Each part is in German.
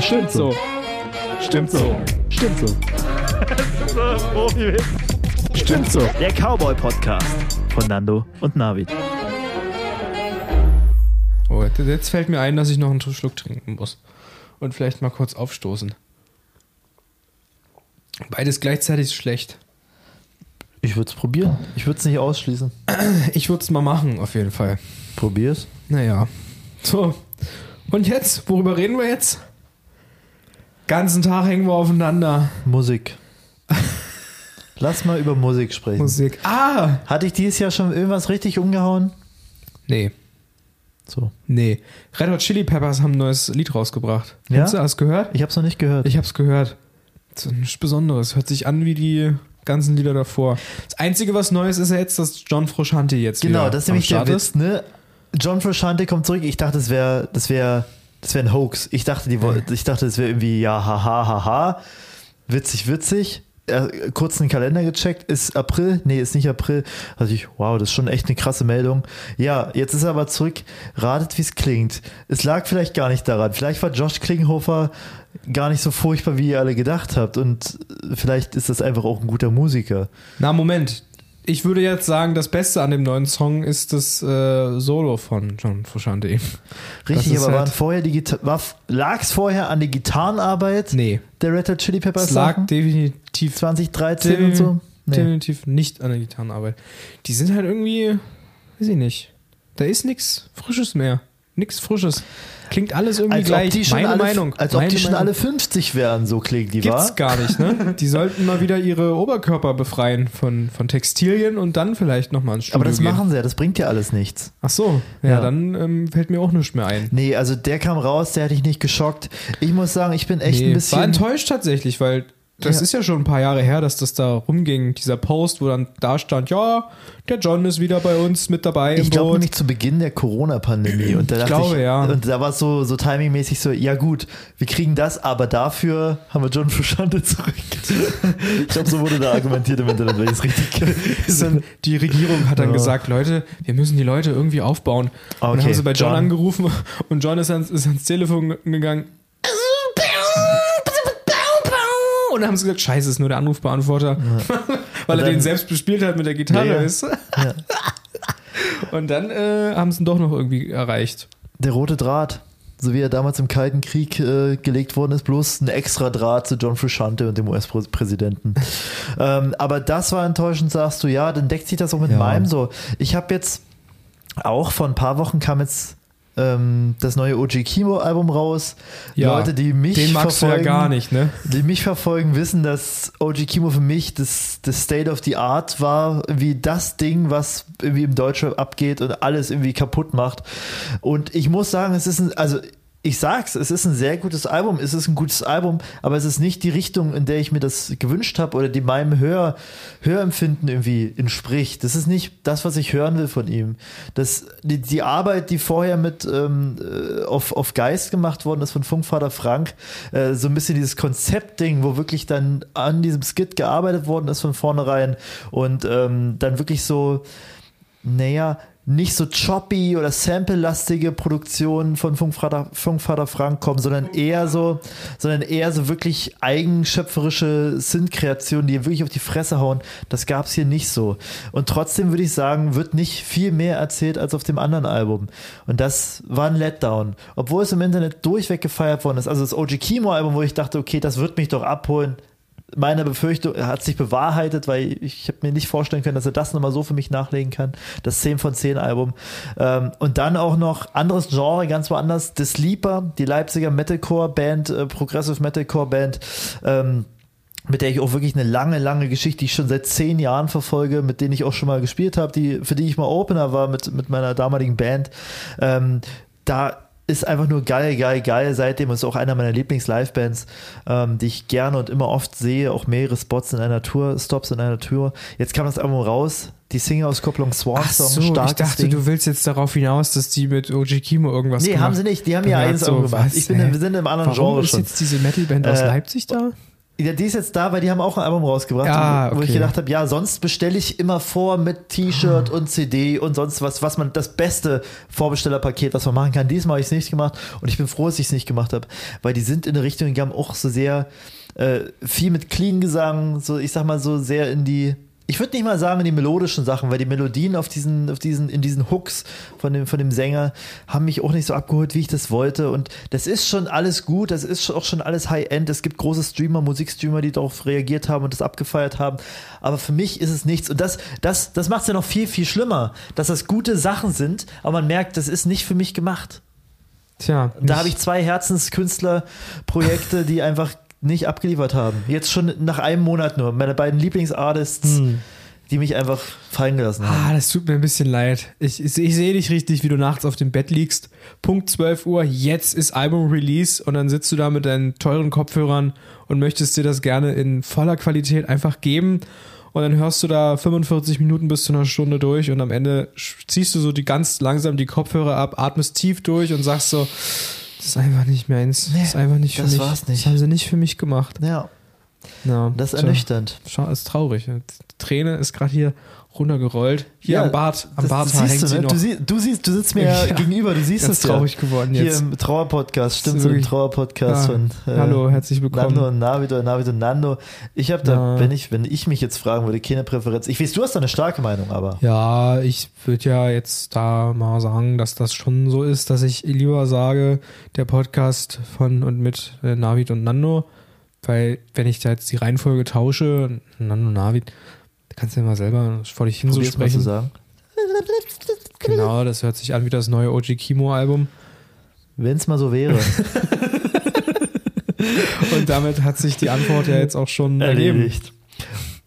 Stimmt so. Stimmt so. Stimmt so. Stimmt so. Der Cowboy Podcast von Nando und Navid. Oh, jetzt fällt mir ein, dass ich noch einen Schluck trinken muss. Und vielleicht mal kurz aufstoßen. Beides gleichzeitig ist schlecht. Ich würde es probieren. Ich würde es nicht ausschließen. Ich würde es mal machen, auf jeden Fall. Probier's. Naja. So. Und jetzt? Worüber reden wir jetzt? Ganzen Tag hängen wir aufeinander. Musik. Lass mal über Musik sprechen. Musik. Ah! Hatte ich dieses Jahr schon irgendwas richtig umgehauen? Nee. So. Nee. Red Hot Chili Peppers haben ein neues Lied rausgebracht. Ja? Hast du das gehört? Ich habe es noch nicht gehört. Ich hab's gehört. Das ist nichts Besonderes. Hört sich an wie die ganzen Lieder davor. Das Einzige, was Neues ist ja jetzt, dass John Frusciante jetzt genau, das ist nämlich der. Witz, ne? John Frusciante kommt zurück. Ich dachte, es wäre das wäre das wäre ein Hoax. Ich dachte, die woll- ich dachte, es wäre irgendwie ja haha haha. Witzig, witzig. Äh, kurz den Kalender gecheckt, ist April? Nee, ist nicht April. Also ich, wow, das ist schon echt eine krasse Meldung. Ja, jetzt ist er aber zurück. Ratet, wie es klingt. Es lag vielleicht gar nicht daran. Vielleicht war Josh Klinghoffer gar nicht so furchtbar, wie ihr alle gedacht habt. Und vielleicht ist das einfach auch ein guter Musiker. Na, Moment. Ich würde jetzt sagen, das Beste an dem neuen Song ist das äh, Solo von John Frusciante. Richtig, aber halt- waren vorher die war, lag's vorher an die Gitarrenarbeit Nee. der Red Hot Chili Peppers Es lag Sachen? definitiv 2013 und so? Nee. Definitiv nicht an der Gitarrenarbeit. Die sind halt irgendwie, weiß ich nicht. Da ist nichts Frisches mehr. Nichts Frisches. Klingt alles irgendwie Als gleich. ob die schon, Meine alle, Meinung. als ob Meine die schon Meinung. alle 50 wären, so klingt die, Gibt's war. gar nicht, ne? Die sollten mal wieder ihre Oberkörper befreien von, von Textilien und dann vielleicht nochmal ins Studio Aber das gehen. machen sie ja, das bringt ja alles nichts. Ach so, ja, Ja. dann ähm, fällt mir auch nichts mehr ein. Nee, also der kam raus, der hätte ich nicht geschockt. Ich muss sagen, ich bin echt Nee, ein bisschen. war enttäuscht tatsächlich, weil das Ja. ist ja schon ein paar Jahre her, dass das da rumging, dieser Post, wo dann da stand, ja, der John ist wieder bei uns mit dabei ich glaube nämlich zu Beginn der Corona-Pandemie. Und da Ich dachte glaube, ich, ja. Und da war es so, so timingmäßig so, ja gut, wir kriegen das, aber dafür haben wir John Frusciante zurück. ich glaube, so wurde da argumentiert im Internet, wenn ich es richtig Ist dann, die Regierung hat dann Ja. gesagt, Leute, wir müssen die Leute irgendwie aufbauen. Und dann Okay, haben sie bei John, John. angerufen und John ist ans, ist ans Telefon gegangen. Und dann haben sie gesagt, scheiße, ist nur der Anrufbeantworter. Weil er den selbst bespielt hat mit der Gitarre. Ja, ja. Ist. Und dann äh, haben sie ihn doch noch irgendwie erreicht. Der rote Draht, so wie er damals im Kalten Krieg äh, gelegt worden ist, bloß ein extra Draht zu John Frusciante und dem US-Präsidenten. ähm, aber das war enttäuschend, sagst du, ja, dann deckt sich das auch mit Ja. meinem so. Ich habe jetzt auch vor ein paar Wochen kam jetzt ähm, das neue OG Kimo-Album raus. Ja, Leute, die mich Den magst du ja verfolgen, gar nicht, ne? die mich verfolgen, wissen, dass OG Kimo für mich das, das State of the Art war, wie das Ding, was irgendwie im Deutschrap abgeht und alles irgendwie kaputt macht. Und ich muss sagen, es ist ein, also ich sag's, es ist ein sehr gutes Album, es ist ein gutes Album, aber es ist nicht die Richtung, in der ich mir das gewünscht habe oder die meinem Hör, Hörempfinden irgendwie entspricht. Das ist nicht das, was ich hören will von ihm. Das, die, die Arbeit, die vorher mit ähm, äh, auf, auf Geist gemacht worden ist von Funkvater Frank, äh, so ein bisschen dieses Konzeptding, wo wirklich dann an diesem Skit gearbeitet worden ist von vornherein und ähm, dann wirklich so, naja, nicht so choppy oder sample-lastige Produktionen von Funkvater, Funkvater Frank kommen, sondern eher so, sondern eher so wirklich eigenschöpferische Synth-Kreationen, die wirklich auf die Fresse hauen. Das gab es hier nicht so. Und trotzdem würde ich sagen, wird nicht viel mehr erzählt als auf dem anderen Album. Und das war ein Letdown. Obwohl es im Internet durchweg gefeiert worden ist. Also das OG Kimo-Album, wo ich dachte, okay, das wird mich doch abholen meine Befürchtung hat sich bewahrheitet, weil ich habe mir nicht vorstellen können, dass er das nochmal so für mich nachlegen kann. Das 10 von 10 Album. Ähm, und dann auch noch anderes Genre, ganz woanders. The Sleeper, die Leipziger Metalcore-Band, äh, Progressive Metalcore-Band. Ähm, mit der ich auch wirklich eine lange, lange Geschichte, die ich schon seit zehn Jahren verfolge, mit denen ich auch schon mal gespielt habe, die, für die ich mal Opener war mit, mit meiner damaligen Band. Ähm, da ist einfach nur geil, geil, geil seitdem. Ist auch einer meiner Lieblings-Live-Bands, ähm, die ich gerne und immer oft sehe. Auch mehrere Spots in einer Tour, Stops in einer Tour. Jetzt kam das Album raus. Die Single-Auskopplung Swan Ach Song, so, ich starkes dachte, Ding. du willst jetzt darauf hinaus, dass die mit OG Kimo irgendwas Nee, gemacht haben sie nicht. Die haben Ja, eigenes so, gemacht. was, Ich bin, wir sind im anderen Warum Genre ist schon. jetzt diese Metalband aus Äh, Leipzig da? Ja, die ist jetzt da, weil die haben auch ein Album rausgebracht, Ah, wo ich okay. gedacht habe, ja, sonst bestelle ich immer vor mit T-Shirt und CD und sonst was, was man das beste Vorbestellerpaket, was man machen kann. Diesmal habe ich es nicht gemacht und ich bin froh, dass ich es nicht gemacht habe, weil die sind in eine Richtung gegangen, auch so sehr äh, viel mit Clean Gesang, so ich sag mal so sehr in die ich würde nicht mal sagen die melodischen Sachen, weil die Melodien auf diesen, auf diesen, in diesen Hooks von dem, von dem Sänger haben mich auch nicht so abgeholt, wie ich das wollte. Und das ist schon alles gut, das ist auch schon alles High-End. Es gibt große Streamer, Musikstreamer, die darauf reagiert haben und das abgefeiert haben. Aber für mich ist es nichts. Und das, das, das macht es ja noch viel, viel schlimmer, dass das gute Sachen sind, aber man merkt, das ist nicht für mich gemacht. Tja, Da habe ich zwei Herzenskünstlerprojekte, die einfach nicht abgeliefert haben. Jetzt schon nach einem Monat nur. Meine beiden Lieblingsartists, die mich einfach fallen gelassen haben. Ah, das tut mir ein bisschen leid. Ich, ich, ich sehe dich richtig, wie du nachts auf dem Bett liegst. Punkt 12 Uhr, jetzt ist Album-Release und dann sitzt du da mit deinen teuren Kopfhörern und möchtest dir das gerne in voller Qualität einfach geben. Und dann hörst du da 45 Minuten bis zu einer Stunde durch und am Ende ziehst du so die ganz langsam die Kopfhörer ab, atmest tief durch und sagst so, ist einfach nicht meins. Nee, das ist einfach nicht für das mich. war's nicht. Das haben sie nicht für mich gemacht. Ja, Ja, das ist ernüchternd. Schau, ist traurig. Die Träne ist gerade hier runtergerollt. Hier Ja, am Bart, am Bart hängt du, sie ne? noch. Du, sie, du siehst, du sitzt mir ja Ja, gegenüber, du siehst es ja. traurig geworden Hier jetzt. im Trauerpodcast, stimmt, so im Trauerpodcast Ja. von äh, Hallo, herzlich willkommen. Nando und Navid oder Navid und Nando. Ich habe da, Ja. wenn ich, wenn ich mich jetzt fragen würde, keine Präferenz. Ich weiß, du hast da eine starke Meinung, aber. Ja, ich würde ja jetzt da mal sagen, dass das schon so ist, dass ich lieber sage, der Podcast von und mit äh, Navid und Nando, weil wenn ich da jetzt die Reihenfolge tausche, Nando, Navid, kannst du ja mal selber vor dich hin so sprechen. sagen. Genau, das hört sich an wie das neue OG Kimo Album. Wenn es mal so wäre. Und damit hat sich die Antwort ja jetzt auch schon ergeben. erledigt.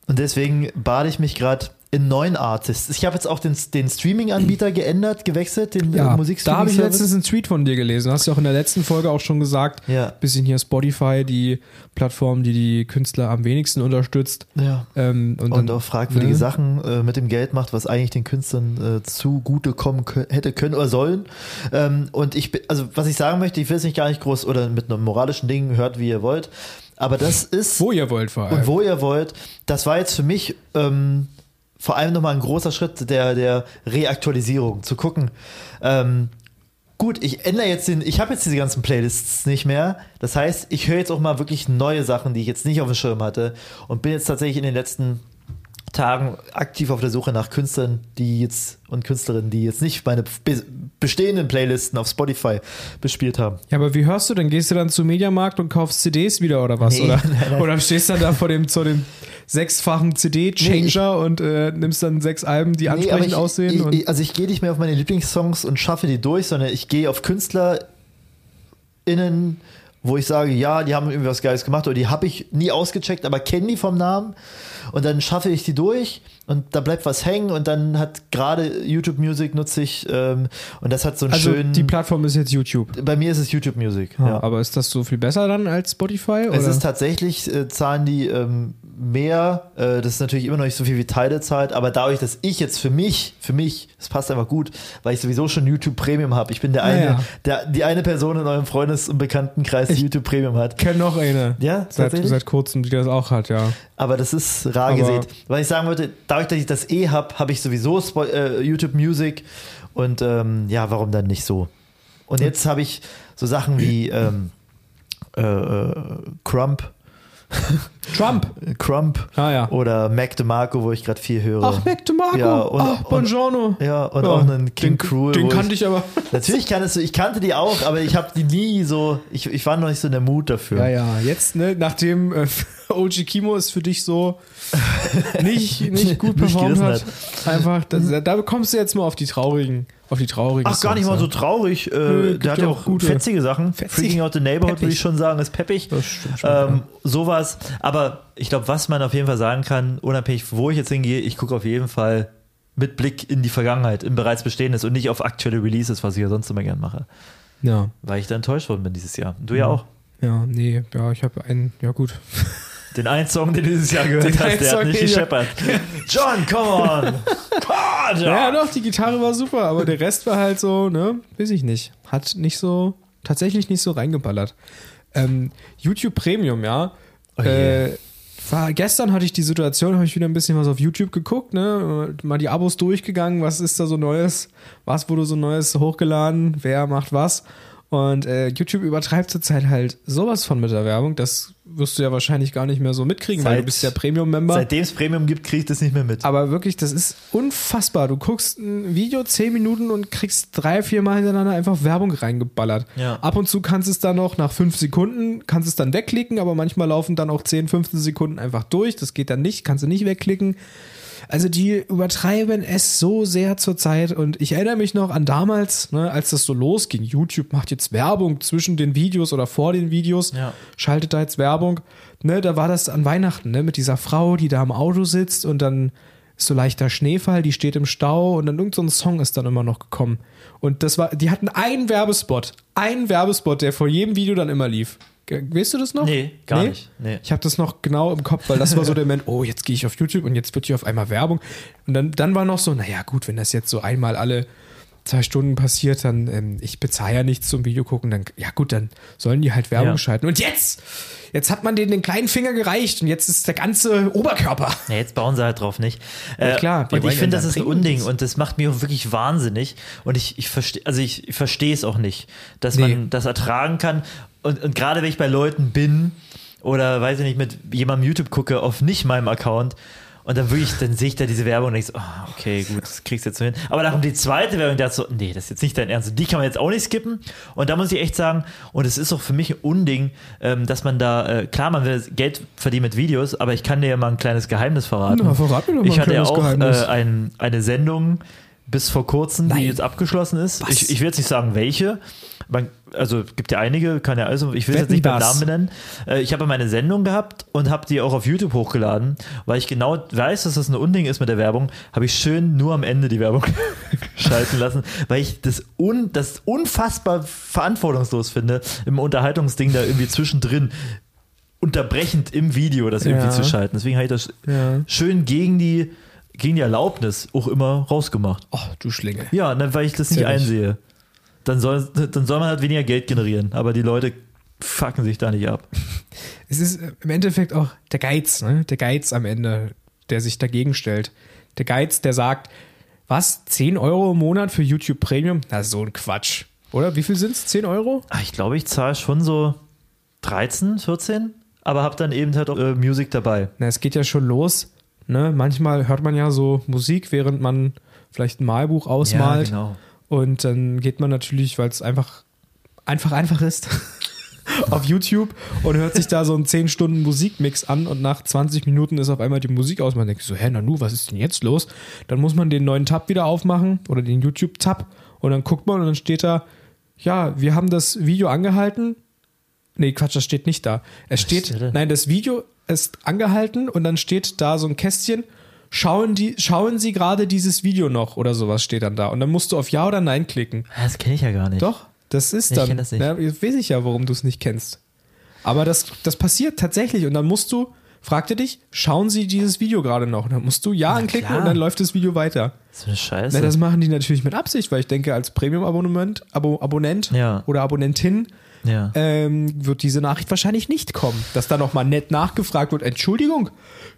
Und deswegen bade ich mich gerade in neuen Artists. Ich habe jetzt auch den, den Streaming-Anbieter geändert, gewechselt, den Ja, äh, Musikstreaming. da habe ich letztens einen Tweet von dir gelesen. Hast du auch in der letzten Folge auch schon gesagt, Ja. bisschen hier Spotify, die Plattform, die die Künstler am wenigsten unterstützt. Ja. Ähm, und, Und dann, auch fragwürdige ne? Sachen äh, mit dem Geld macht, was eigentlich den Künstlern äh, zugute kommen hätte können oder sollen. Ähm, und ich, also was ich sagen möchte, ich will es nicht gar nicht groß oder mit einem moralischen Ding, hört wie ihr wollt. Aber das ist, Wo ihr wollt vor allem. und wo ihr wollt, das war jetzt für mich ähm, vor allem nochmal ein großer Schritt der, der Reaktualisierung, zu gucken. Ähm, gut, ich ändere jetzt den, ich habe jetzt diese ganzen Playlists nicht mehr. Das heißt, ich höre jetzt auch mal wirklich neue Sachen, die ich jetzt nicht auf dem Schirm hatte und bin jetzt tatsächlich in den letzten Tagen aktiv auf der Suche nach Künstlern, die jetzt und Künstlerinnen, die jetzt nicht meine be bestehenden Playlisten auf Spotify bespielt haben. Ja, aber wie hörst du denn? Gehst du dann zum Mediamarkt und kaufst CDs wieder oder was? Nee, oder, nein, nein. oder stehst dann da vor dem, zu dem sechsfachen CD-Changer und äh, nimmst dann sechs Alben, die Nee, ansprechend ich, aussehen? Ich, und ich, also ich gehe nicht mehr auf meine Lieblingssongs und schaffe die durch, sondern ich gehe auf KünstlerInnen, wo ich sage, ja, die haben irgendwie was Geiles gemacht oder die habe ich nie ausgecheckt, aber kenne die vom Namen und dann schaffe ich die durch und da bleibt was hängen und dann hat gerade YouTube Music nutze ich ähm, und das hat so einen also schönen. die Plattform ist jetzt YouTube. bei mir ist es YouTube Music. Ja. ja. Aber ist das so viel besser dann als Spotify? Es oder? ist tatsächlich, äh, zahlen die ähm, mehr, äh, das ist natürlich immer noch nicht so viel wie Teile zahlt, aber dadurch, dass ich jetzt für mich, für mich, das passt einfach gut, weil ich sowieso schon YouTube Premium habe. Ich bin der eine, Ja, ja. Der, die eine Person in eurem Freundes- und Bekanntenkreis, die Ich- YouTube Premium hat. kenne noch eine. Ja, Seit, seit kurzem, die das auch hat, ja. Aber das ist rar Aber- gesät. Weil ich sagen wollte, dadurch, dass ich das eh habe, habe ich sowieso Spo äh, YouTube Music und ähm, ja, warum dann nicht so? Und jetzt habe ich so Sachen wie ähm, äh, äh, Crump, Trump. Crump Ah ja. oder Mac DeMarco, wo ich gerade viel höre. Ach, Mac DeMarco. Ja, und- Ach, Buongiorno. Ja, und Ja, auch einen King den, Cruel. Den kannte ich aber. Natürlich kannst du, ich kannte die auch, aber ich habe die nie so, ich, ich war noch nicht so in der Mut dafür. Ja, ja, jetzt, ne, nachdem äh, OG Kimo es für dich so nicht, nicht gut Nicht performt gerissen hat, einfach, das, da bekommst du jetzt mal auf die traurigen, auf die traurigen Ach, gar nicht Songs, mal so ja. traurig. Äh, Nö, der hat ja ja auch gute. fetzige Sachen. Fetzig. Freaking Out the Neighborhood würde ich schon sagen, ist peppig. Das stimmt schon, Ähm, sowas. Aber ich glaube, was man auf jeden Fall sagen kann, unabhängig, wo ich jetzt hingehe, ich gucke auf jeden Fall mit Blick in die Vergangenheit, in bereits Bestehendes und nicht auf aktuelle Releases, was ich ja sonst immer gern mache. ja. Weil ich da enttäuscht worden bin dieses Jahr. Du ja auch. Ja, nee, ja, ich habe einen, ja gut. Den einen Song, den du dieses Jahr gehört Den hast, der hat Song, nicht den ich- gescheppert. John, come on! God, Ja, doch, die Gitarre war super, aber der Rest war halt so, ne, weiß ich nicht. Hat nicht so, tatsächlich nicht so reingeballert. Ähm, YouTube Premium, ja. Oh je. äh, war, gestern hatte ich die Situation, habe ich wieder ein bisschen was auf YouTube geguckt, ne? Mal die Abos durchgegangen, was ist da so Neues, was wurde so Neues hochgeladen, wer macht was. Und äh, YouTube übertreibt zurzeit halt sowas von mit der Werbung. Das wirst du ja wahrscheinlich gar nicht mehr so mitkriegen, weil Seit- du bist ja Premium-Member. Seitdem es Premium gibt, kriege ich das nicht mehr mit. Aber wirklich, das ist unfassbar. Du guckst ein Video 10 Minuten und kriegst drei, vier Mal hintereinander einfach Werbung reingeballert. Ja. Ab und zu kannst es dann noch nach 5 Sekunden, kannst es dann wegklicken, aber manchmal laufen dann auch 10, 15 Sekunden einfach durch. Das geht dann nicht, kannst du nicht wegklicken. Also die übertreiben es so sehr zurzeit und ich erinnere mich noch an damals, ne, als das so losging. YouTube macht jetzt Werbung zwischen den Videos oder vor den Videos, Ja. schaltet da jetzt Werbung. Ne, da war das an Weihnachten, ne, mit dieser Frau, die da im Auto sitzt und dann ist so leichter Schneefall, die steht im Stau und dann irgend so Song ist dann immer noch gekommen. Und das war, die hatten einen Werbespot, einen Werbespot, der vor jedem Video dann immer lief. Ge- Weißt du das noch? Nee, gar nicht. Nee. Ich habe das noch genau im Kopf, weil das war so der Moment, oh, jetzt gehe ich auf YouTube und jetzt wird hier auf einmal Werbung. Und dann, dann war noch so, naja, gut, wenn das jetzt so einmal alle zwei Stunden passiert, dann, ähm, ich bezahle ja nichts zum Video gucken, dann, ja gut, dann sollen die halt Werbung Ja. schalten. Und jetzt, jetzt hat man denen den kleinen Finger gereicht und jetzt ist der ganze Oberkörper. Ja, jetzt bauen sie halt drauf nicht. Äh, klar, und ich finde, das ist ein Unding und das macht auch wirklich wahnsinnig. Und ich, ich verstehe, also ich, ich verstehe es auch nicht, dass Nee. man das ertragen kann. Und, und gerade wenn ich bei Leuten bin oder weiß ich nicht, mit jemandem YouTube gucke auf nicht meinem Account und dann wirklich, dann sehe ich da diese Werbung und denke so, ah, okay, gut, das kriegst du jetzt so hin. Aber dann kommt die zweite Werbung, der hat so, nee, das ist jetzt nicht dein Ernst. Und die kann man jetzt auch nicht skippen. Und da muss ich echt sagen, und es ist auch für mich ein Unding, ähm, dass man da, äh, klar, man will Geld verdienen mit Videos, aber ich kann dir ja mal ein kleines Geheimnis verraten. Na, verrat mir doch mal ich hatte ja auch äh, ein, eine Sendung bis vor kurzem, die Nein. jetzt abgeschlossen ist. Was? Ich, ich will jetzt nicht sagen, welche. Man, also gibt ja einige, kann ja also, ich will es jetzt nicht beim? Namen benennen. Äh, ich habe meine Sendung gehabt und habe die auch auf YouTube hochgeladen, weil ich genau weiß, dass das ein Unding ist mit der Werbung, habe ich schön nur am Ende die Werbung schalten lassen, weil ich das, un, das unfassbar verantwortungslos finde, im Unterhaltungsding da irgendwie zwischendrin unterbrechend im Video das irgendwie Ja. zu schalten. Deswegen habe ich das Ja. schön gegen die, gegen die Erlaubnis auch immer rausgemacht. Oh, du Schlinge. Ja, ne, weil ich das nicht Natürlich. einsehe. Dann soll, dann soll man halt weniger Geld generieren, aber die Leute fucken sich da nicht ab. Es ist äh, im Endeffekt auch der Geiz, ne? Der Geiz am Ende, der sich dagegen stellt. Der Geiz, der sagt, was, 10 Euro im Monat für YouTube Premium? Na, so ein Quatsch. Oder? Wie viel sind es? 10 Euro? Ah, Ich glaube, ich zahle schon so 13, 14, aber habe dann eben halt auch äh, Musik dabei. Na, es geht ja schon los. Ne? Manchmal hört man ja so Musik, während man vielleicht ein Malbuch ausmalt. genau. Und dann geht man natürlich, weil es einfach, einfach, einfach ist, auf YouTube und hört sich da so einen 10 Stunden Musikmix an und nach 20 Minuten ist auf einmal die Musik aus. Man denkt so, hä, Nanu, was ist denn jetzt los? Dann muss man den neuen Tab wieder aufmachen oder den YouTube-Tab und dann guckt man und dann steht da, ja, wir haben das Video angehalten. Nee, Quatsch, das steht nicht da. Es steht, nein, das Video ist angehalten und dann steht da so ein Kästchen. Schauen, die, schauen Sie gerade dieses Video noch oder sowas steht dann da. Und dann musst du auf Ja oder Nein klicken. Das kenne ich ja gar nicht. Doch, das ist Ich dann. kenn das nicht. Ja, weiß ich ja, warum du es nicht kennst. Aber das, das passiert tatsächlich und dann musst du, fragte dich, schauen Sie dieses Video gerade noch? Und dann musst du Ja anklicken klar. und dann läuft das Video weiter. Das ist eine Scheiße. Na, das machen die natürlich mit Absicht, weil ich denke, als Premium-Abonnement, Abo, Abonnent Ja. oder Abonnentin ja. ähm, wird diese Nachricht wahrscheinlich nicht kommen. Dass da nochmal nett nachgefragt wird, Entschuldigung,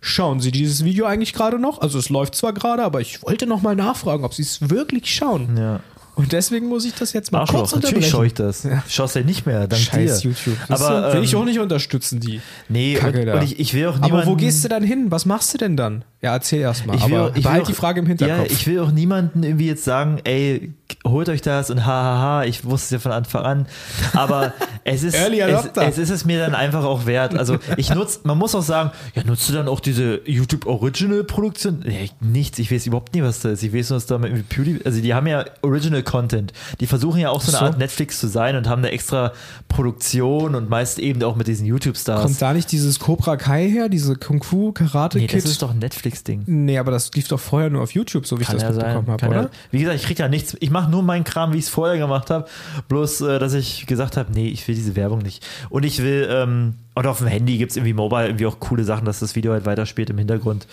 schauen Sie dieses Video eigentlich gerade noch? Also es läuft zwar gerade, aber ich wollte nochmal nachfragen, ob Sie es wirklich schauen. ja. Und deswegen muss ich das jetzt mal kurz Arschloch, natürlich schaue ich unterbrechen. das. Ja. Es ja nicht mehr, dank Scheiß dir. YouTube. Aber, will ich ähm, auch nicht unterstützen, die. Nee, Kacke und, da. und ich, ich will auch niemanden... Aber wo gehst du dann hin? Was machst du denn dann? Ja, erzähl erst mal. Ich will, aber ich behalt auch, die Frage im Hinterkopf. Ja, ich will auch niemanden irgendwie jetzt sagen, ey, holt euch das und hahaha, ich wusste es ja von Anfang an. Aber es ist, es, es ist es mir dann einfach auch wert. Also ich nutze, man muss auch sagen, ja, nutzt du dann auch diese YouTube Original Produktion? Nee, nichts, ich weiß überhaupt nie, was da ist. Ich weiß nur, dass da mit irgendwie Pewdie, also die haben ja Original Content. Die versuchen ja auch so eine So. Art Netflix zu sein und haben eine extra Produktion und meist eben auch mit diesen YouTube-Stars. Kommt da nicht dieses Cobra Kai her, diese Kung Fu Karate Nee, Kid? das ist doch ein Netflix-Ding. nee, aber das lief doch vorher nur auf YouTube, so wie ich Kann das ja mitbekommen habe, oder? Ja, wie gesagt, ich krieg ja nichts. Ich mache nur meinen Kram, wie ich es vorher gemacht habe. Bloß, äh, dass ich gesagt habe, nee, ich will diese Werbung nicht. Und ich will, ähm, oder auf dem Handy gibt es irgendwie mobile irgendwie auch coole Sachen, dass das Video halt weiterspielt im Hintergrund.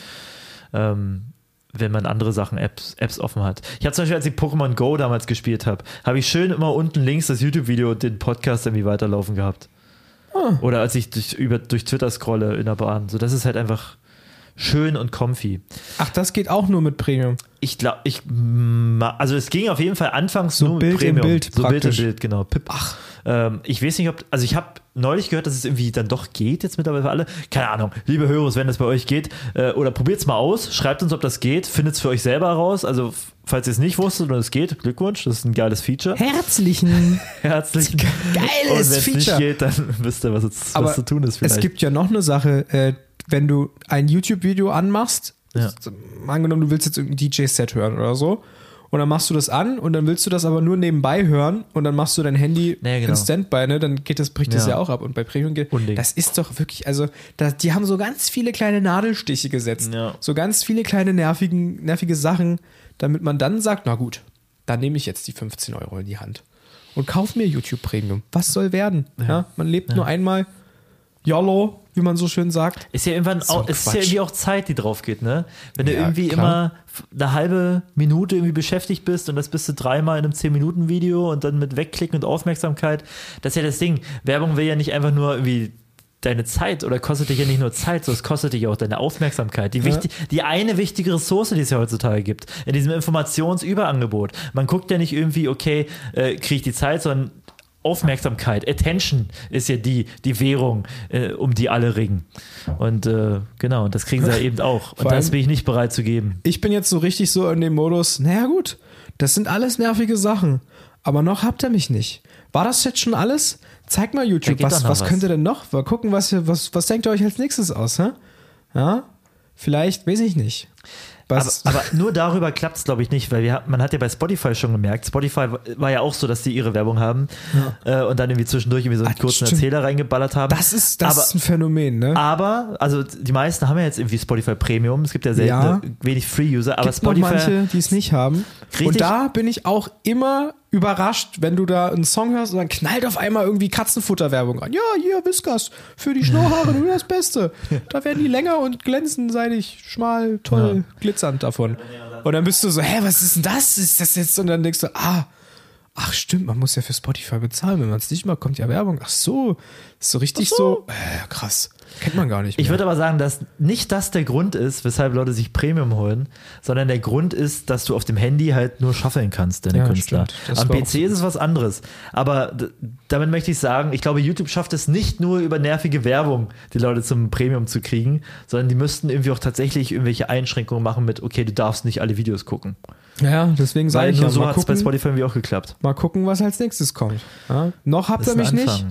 Ähm, wenn man andere Sachen, Apps, Apps offen hat. Ich habe zum Beispiel, als ich Pokémon Go damals gespielt habe, habe ich schön immer unten links das YouTube-Video und den Podcast irgendwie weiterlaufen gehabt. Ah. Oder als ich durch, über, durch Twitter scrolle in der Bahn. So, das ist halt einfach schön und comfy. Ach, das geht auch nur mit Premium. Ich glaube, ich, ma- also es ging auf jeden Fall anfangs So nur mit Bild in Premium. Bild so Bild in praktisch. Bild, genau. Pip. Ach. Ähm, ich weiß nicht, ob, also ich habe neulich gehört, dass es irgendwie dann doch geht jetzt mittlerweile für alle. Keine Ahnung, liebe Hörer, wenn das bei euch geht, äh, oder probiert es mal aus, schreibt uns, ob das geht, findet es für euch selber raus. Also falls ihr es nicht wusstet und es geht, Glückwunsch, das ist ein geiles Feature. Herzlichen. Herzlich. Geiles und wenn es nicht Feature. geht, dann wisst ihr, was, jetzt, was zu tun ist vielleicht. Es gibt ja noch eine Sache, äh, wenn du ein YouTube-Video anmachst, Ja. angenommen, du willst jetzt irgendein DJ-Set hören oder so, und dann machst du das an und dann willst du das aber nur nebenbei hören und dann machst du dein Handy Ja, genau. in Standby, ne? dann geht das, bricht das Ja. ja auch ab. Und bei Premium geht Unding. das ist doch wirklich, also da, die haben so ganz viele kleine Nadelstiche gesetzt. Ja. So ganz viele kleine nervigen, nervige Sachen, damit man dann sagt, na gut, dann nehme ich jetzt die 15 Euro in die Hand und kauf mir YouTube Premium. Was soll werden? Ja. man lebt nur einmal. YOLO, wie man so schön sagt. Ist ja irgendwann So auch, ist ja irgendwie auch Zeit, die drauf geht, ne? Wenn du Ja, irgendwie klar. immer eine halbe Minute irgendwie beschäftigt bist und das bist du dreimal in einem 10-Minuten-Video und dann mit Wegklicken und Aufmerksamkeit, das ist ja das Ding. Werbung will ja nicht einfach nur irgendwie deine Zeit oder kostet dich ja nicht nur Zeit, sondern es kostet dich auch deine Aufmerksamkeit. Die, wichtig, die eine wichtige Ressource, die es ja heutzutage gibt, in diesem Informationsüberangebot. Man guckt ja nicht irgendwie, okay, äh, kriege ich die Zeit, sondern Aufmerksamkeit, Attention ist ja die, die Währung, äh, um die alle ringen. Und äh, genau, und das kriegen sie ja eben auch. Und das bin ich nicht bereit zu geben. Ich bin jetzt so richtig so in dem Modus, naja gut, das sind alles nervige Sachen, aber noch habt ihr mich nicht. War das jetzt schon alles? Zeig mal YouTube, was, was was. könnt ihr denn noch? Mal gucken, was, ihr, was, was denkt ihr euch als nächstes aus? Hä? Ja, vielleicht, weiß ich nicht. Aber, Was, aber nur darüber klappt es, glaube ich, nicht, weil wir, hat- man hat ja bei Spotify schon gemerkt, Spotify war ja auch so, dass die ihre Werbung haben äh, und dann irgendwie zwischendurch irgendwie so einen Ah, kurzen stimmt. Erzähler reingeballert haben. das ist, das aber, ist ein Phänomen, ne? aber, also die meisten haben ja jetzt irgendwie Spotify Premium, es gibt ja selten Ja. wenig Free-User, aber gibt noch Spotify... manche, die es nicht haben. Richtig. Und da bin ich auch immer überrascht, wenn du da einen Song hörst und dann knallt auf einmal irgendwie Katzenfutterwerbung an. Ja, hier, Whiskas, für die Schnurrhaare nur das Beste. Da werden die länger und glänzen, seidig, schmal, toll, glitzernd davon. Und dann bist du so, hä, was ist denn das? Ist das jetzt? Und dann denkst du, ah, ach stimmt, man muss ja für Spotify bezahlen. Wenn man es nicht macht, kommt ja Werbung. Ach so, ist so richtig so, äh, krass. Kennt man gar nicht mehr. Ich würde aber sagen, dass nicht das der Grund ist, weshalb Leute sich Premium holen, sondern der Grund ist, dass du auf dem Handy halt nur schaffeln kannst, deine Ja, Künstler. Am PC ist es was anderes. Aber damit möchte ich sagen, ich glaube, YouTube schafft es nicht nur über nervige Werbung, die Leute zum Premium zu kriegen, sondern die müssten irgendwie auch tatsächlich irgendwelche Einschränkungen machen mit, okay, du darfst nicht alle Videos gucken. ja, deswegen sage ich nur ja, so hat es bei Spotify irgendwie auch geklappt. mal gucken, was als nächstes kommt. Ja? Noch habt ihr mich ein nicht.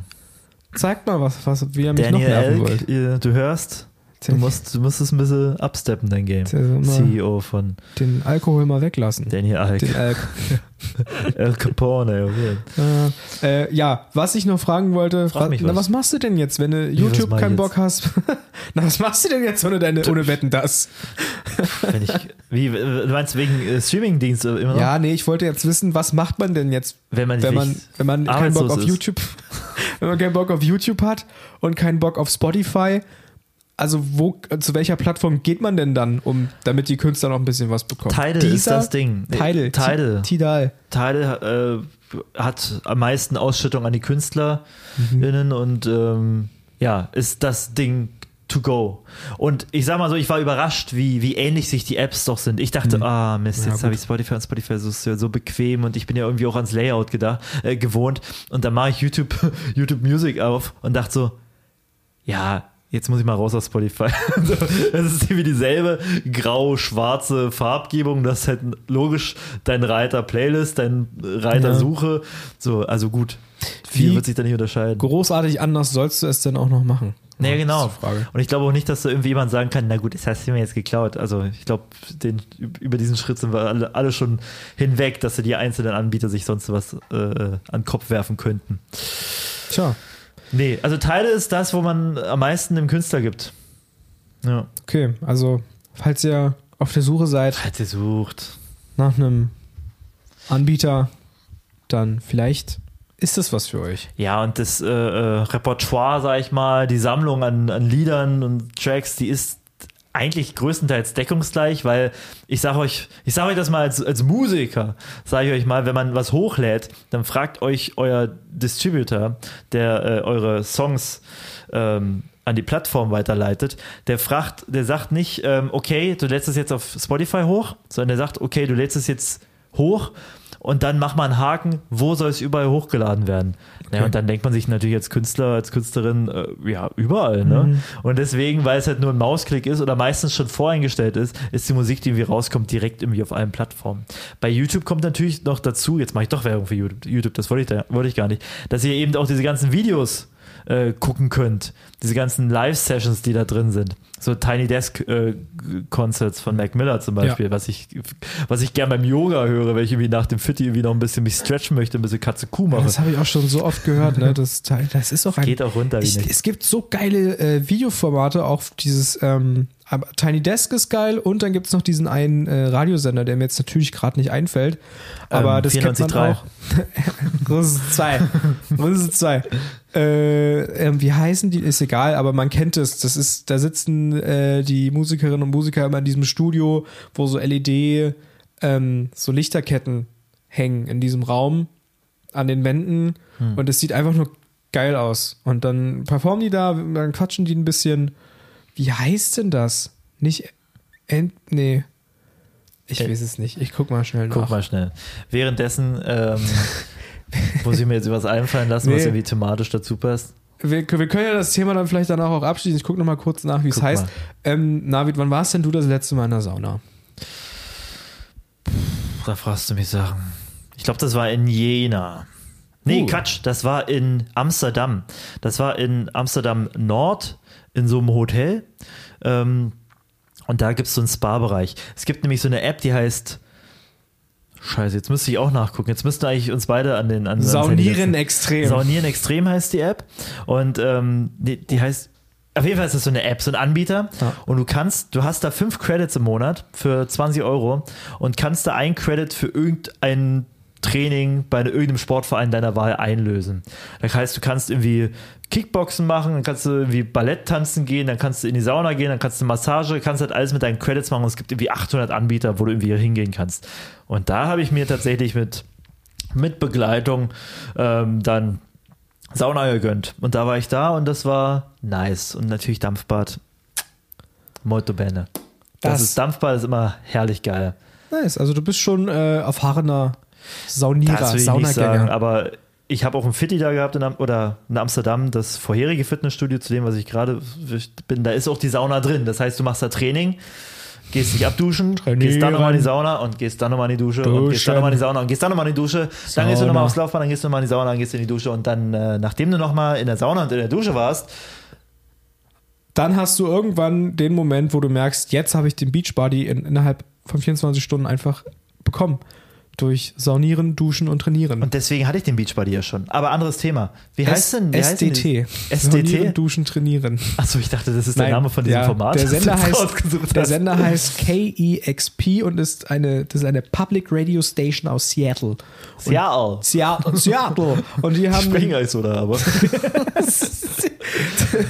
Zeigt mal, was, was, wie ihr mich Daniel noch nerven wollt. du hörst, du musst, du musst es ein bisschen upsteppen, dein Game. CEO von den Alkohol mal weglassen. Daniel Alk. Den Alk. El Capone, okay. äh, äh, ja, was ich noch fragen wollte, Frag wa- mich na, was. was machst du denn jetzt, wenn du was YouTube keinen? Bock hast? na, was machst du denn jetzt ohne deine, ohne Wetten das? Wenn ich, wie, äh, du meinst wegen äh, Streamingdienste immer noch? Ja, nee, ich wollte jetzt wissen, was macht man denn jetzt, Wenn man, wenn man, wenn man keinen Bock auf ist. YouTube, wenn man keinen Bock auf YouTube hat und keinen Bock auf Spotify? Also wo, zu welcher Plattform geht man denn dann, um, damit die Künstler noch ein bisschen was bekommen? Tidal ist das Ding. Tidal. Tidal. Ti- Tidal. Tidal äh, hat am meisten Ausschüttung an die KünstlerInnen und ähm, ja, ist das Ding to go. Und ich sag mal so, ich war überrascht, wie, wie ähnlich sich die Apps doch sind. Ich dachte, ah Mist, Ja, jetzt habe ich Spotify und Spotify so, so, bequem und ich bin ja irgendwie auch ans Layout gedacht, äh, gewohnt. Und dann mache ich YouTube, YouTube Music auf und dachte so, ja, jetzt muss ich mal raus aus Spotify. Das ist irgendwie dieselbe grau-schwarze Farbgebung. Das ist halt logisch dein Reiter Playlist, dein Reiter Ja. Suche. So, also gut. Viel Wie wird sich da nicht unterscheiden. Großartig anders sollst du es denn auch noch machen? Nee, Ja, genau. Und ich glaube auch nicht, dass da irgendwie jemand sagen kann, na gut, das hast du mir jetzt geklaut. Also ich glaube, den, über diesen Schritt sind wir alle, alle schon hinweg, dass die einzelnen Anbieter sich sonst was äh, an den Kopf werfen könnten. Tja, Nee, also Teile ist das, wo man am meisten dem Künstler gibt. Ja. okay. Also, falls ihr auf der Suche seid Hat sie sucht. nach einem Anbieter, dann vielleicht ist das was für euch. Ja, und das äh, äh, Repertoire, sag ich mal, die Sammlung an, an Liedern und Tracks, die ist eigentlich größtenteils deckungsgleich, weil ich sage euch, ich sage euch das mal als, als Musiker, sage ich euch mal, wenn man was hochlädt, dann fragt euch euer Distributor, der äh, eure Songs ähm, an die Plattform weiterleitet, der fragt, der sagt nicht, ähm, okay, du lädst es jetzt auf Spotify hoch, sondern der sagt, okay, du lädst es jetzt hoch und dann mach mal einen Haken, wo soll es überall hochgeladen werden. Naja, und dann denkt man sich natürlich als Künstler, als Künstlerin, äh, ja, überall. Ne? Mhm. Und deswegen, weil es halt nur ein Mausklick ist oder meistens schon voreingestellt ist, ist die Musik, die irgendwie rauskommt, direkt irgendwie auf allen Plattformen. Bei YouTube kommt natürlich noch dazu, jetzt mache ich doch Werbung für YouTube, YouTube das wollte ich, da, wollte ich gar nicht, dass ihr eben auch diese ganzen Videos äh, gucken könnt. Diese ganzen Live-Sessions, die da drin sind. So Tiny Desk äh, Concerts von Mac Miller zum Beispiel, Ja. was ich, was ich gern beim Yoga höre, wenn ich irgendwie nach dem Fitti irgendwie noch ein bisschen mich stretchen möchte, ein bisschen Katze Kuh mache. Das habe ich auch schon so oft gehört. Ne? Das, das ist auch ein. Geht auch runter Ich, es gibt so geile äh, Videoformate, auch dieses ähm, aber Tiny Desk ist geil und dann gibt es noch diesen einen äh, Radiosender, der mir jetzt natürlich gerade nicht einfällt. Aber Ähm, das kennt man 94.3. auch. Russe 2. Russe 2. Äh, ähm, wie heißen die? Ist egal, aber man kennt es. Das ist, da sitzen äh, die Musikerinnen und Musiker immer in diesem Studio, wo so LED, ähm, so Lichterketten hängen in diesem Raum an den Wänden und es sieht einfach nur geil aus. Und dann performen die da, dann quatschen die ein bisschen. Wie heißt denn das? Nicht Ent, nee. Ich Äh, weiß es nicht. Ich guck mal schnell nach. Guck mal schnell. Währenddessen ähm, muss ich mir jetzt was einfallen lassen, was Nee. irgendwie thematisch dazu passt. Wir, wir können ja das Thema dann vielleicht danach auch abschließen. Ich gucke noch mal kurz nach, wie es heißt. Ähm, Navid, wann warst denn du das letzte Mal in der Sauna? Da fragst du mich Sachen. Ich glaube, das war in Jena. Nee, Uh. Quatsch, das war in Amsterdam. Das war in Amsterdam Nord, in so einem Hotel. Ähm, und da gibt es so einen Spa-Bereich. Es gibt nämlich so eine App, die heißt. Scheiße, jetzt müsste ich auch nachgucken. Jetzt müssten eigentlich uns beide an den. An, Saunieren extrem. Saunieren Extrem heißt die App. Und ähm, die, die heißt. Auf jeden Fall ist das so eine App, so ein Anbieter. Ja. Und du kannst, du hast da fünf Credits im Monat für 20 Euro und kannst da ein Credit für irgendein Training bei irgendeinem Sportverein deiner Wahl einlösen. Das heißt, du kannst irgendwie Kickboxen machen, dann kannst du irgendwie Ballett tanzen gehen, dann kannst du in die Sauna gehen, dann kannst du Massage, kannst halt alles mit deinen Credits machen. Und es gibt irgendwie 800 Anbieter, wo du irgendwie hingehen kannst. Und da habe ich mir tatsächlich mit, mit Begleitung ähm, dann Sauna gegönnt. Und da war ich da und das war nice. Und natürlich Dampfbad. Molto bene. Das, Das- ist Dampfbad ist immer herrlich geil. Nice. Also du bist schon äh, erfahrener Saunierer, Das will ich nicht sagen, Saunagänger. aber ich habe auch ein Fitti da gehabt in, Am- oder in Amsterdam, das vorherige Fitnessstudio, zu dem, was ich gerade bin, da ist auch die Sauna drin. Das heißt, du machst da Training, gehst dich abduschen, Trainieren. gehst dann nochmal in die Sauna und gehst dann nochmal in die Dusche und gehst dann Duschen. nochmal in die Sauna und gehst dann nochmal in die Dusche. Dann gehst du Sauna. nochmal aufs Laufband, dann gehst du nochmal in die Sauna, dann gehst du in die Dusche und dann, äh, nachdem du nochmal in der Sauna und in der Dusche warst, Dann hast du irgendwann den Moment, wo du merkst, jetzt habe ich den Beachbody in, innerhalb von 24 Stunden einfach bekommen. Durch Saunieren, Duschen und Trainieren. und deswegen hatte ich den Beachbody ja schon. Aber anderes Thema. Wie heißt denn? Wie heißt denn SDT. Saunieren, SDT? Duschen, Trainieren. Achso, ich dachte, das ist der Nein, Name von diesem ja, Format. Der Sender, heißt, der. Sender heißt KEXP und ist eine, das ist eine Public Radio Station aus Seattle. Seattle. Seattle. Seattle. Und die haben Sprecheis oder aber.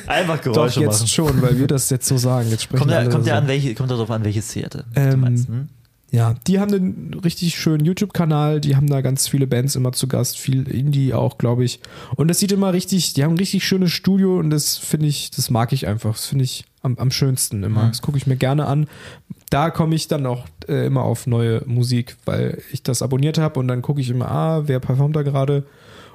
Einfach doch Geräusche jetzt machen. schon, weil wir das jetzt so sagen. Jetzt sprechen Kommt ja, kommt ja an, welche, kommt darauf an, welches Theater Ähm, du meinst. Hm? Ja, die haben einen richtig schönen YouTube-Kanal, die haben da ganz viele Bands immer zu Gast, viel Indie auch, glaube ich. Und das sieht immer richtig, die haben ein richtig schönes Studio und das finde ich, das mag ich einfach. Das finde ich am, am schönsten immer. Das gucke ich mir gerne an. Da komme ich dann auch äh, immer auf neue Musik, weil ich das abonniert habe und dann gucke ich immer, ah, wer performt da gerade?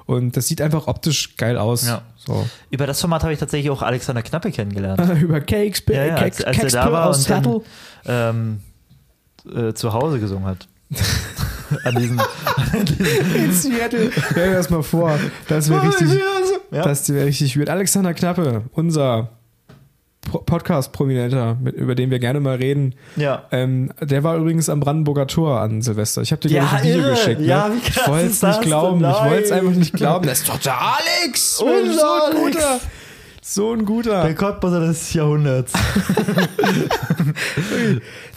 Und das sieht einfach optisch geil aus. Ja. So. Über das Format habe ich tatsächlich auch Alexander Knappe kennengelernt. Über KXP, Ja, ja, als, als er da war aus und dann, ähm, äh, zu Hause gesungen hat. an diesem. In Seattle. Stell dir das mal vor. Das wäre richtig. Ja. Das wäre richtig weird. Alexander Knappe, unser Pro- Podcast-Prominenter, über den wir gerne mal reden. ja. Ähm, der war übrigens am Brandenburger Tor an Silvester. Ich habe dir, Ja, glaube ich, ein Video irre. geschickt. Ne? Ja, wie krass ich wollte es nicht glauben. denn? Ich wollte es Nein. einfach nicht glauben. Das ist doch der Alex. Unser Alex. guter. So ein guter. Der Cottbusser des Jahrhunderts.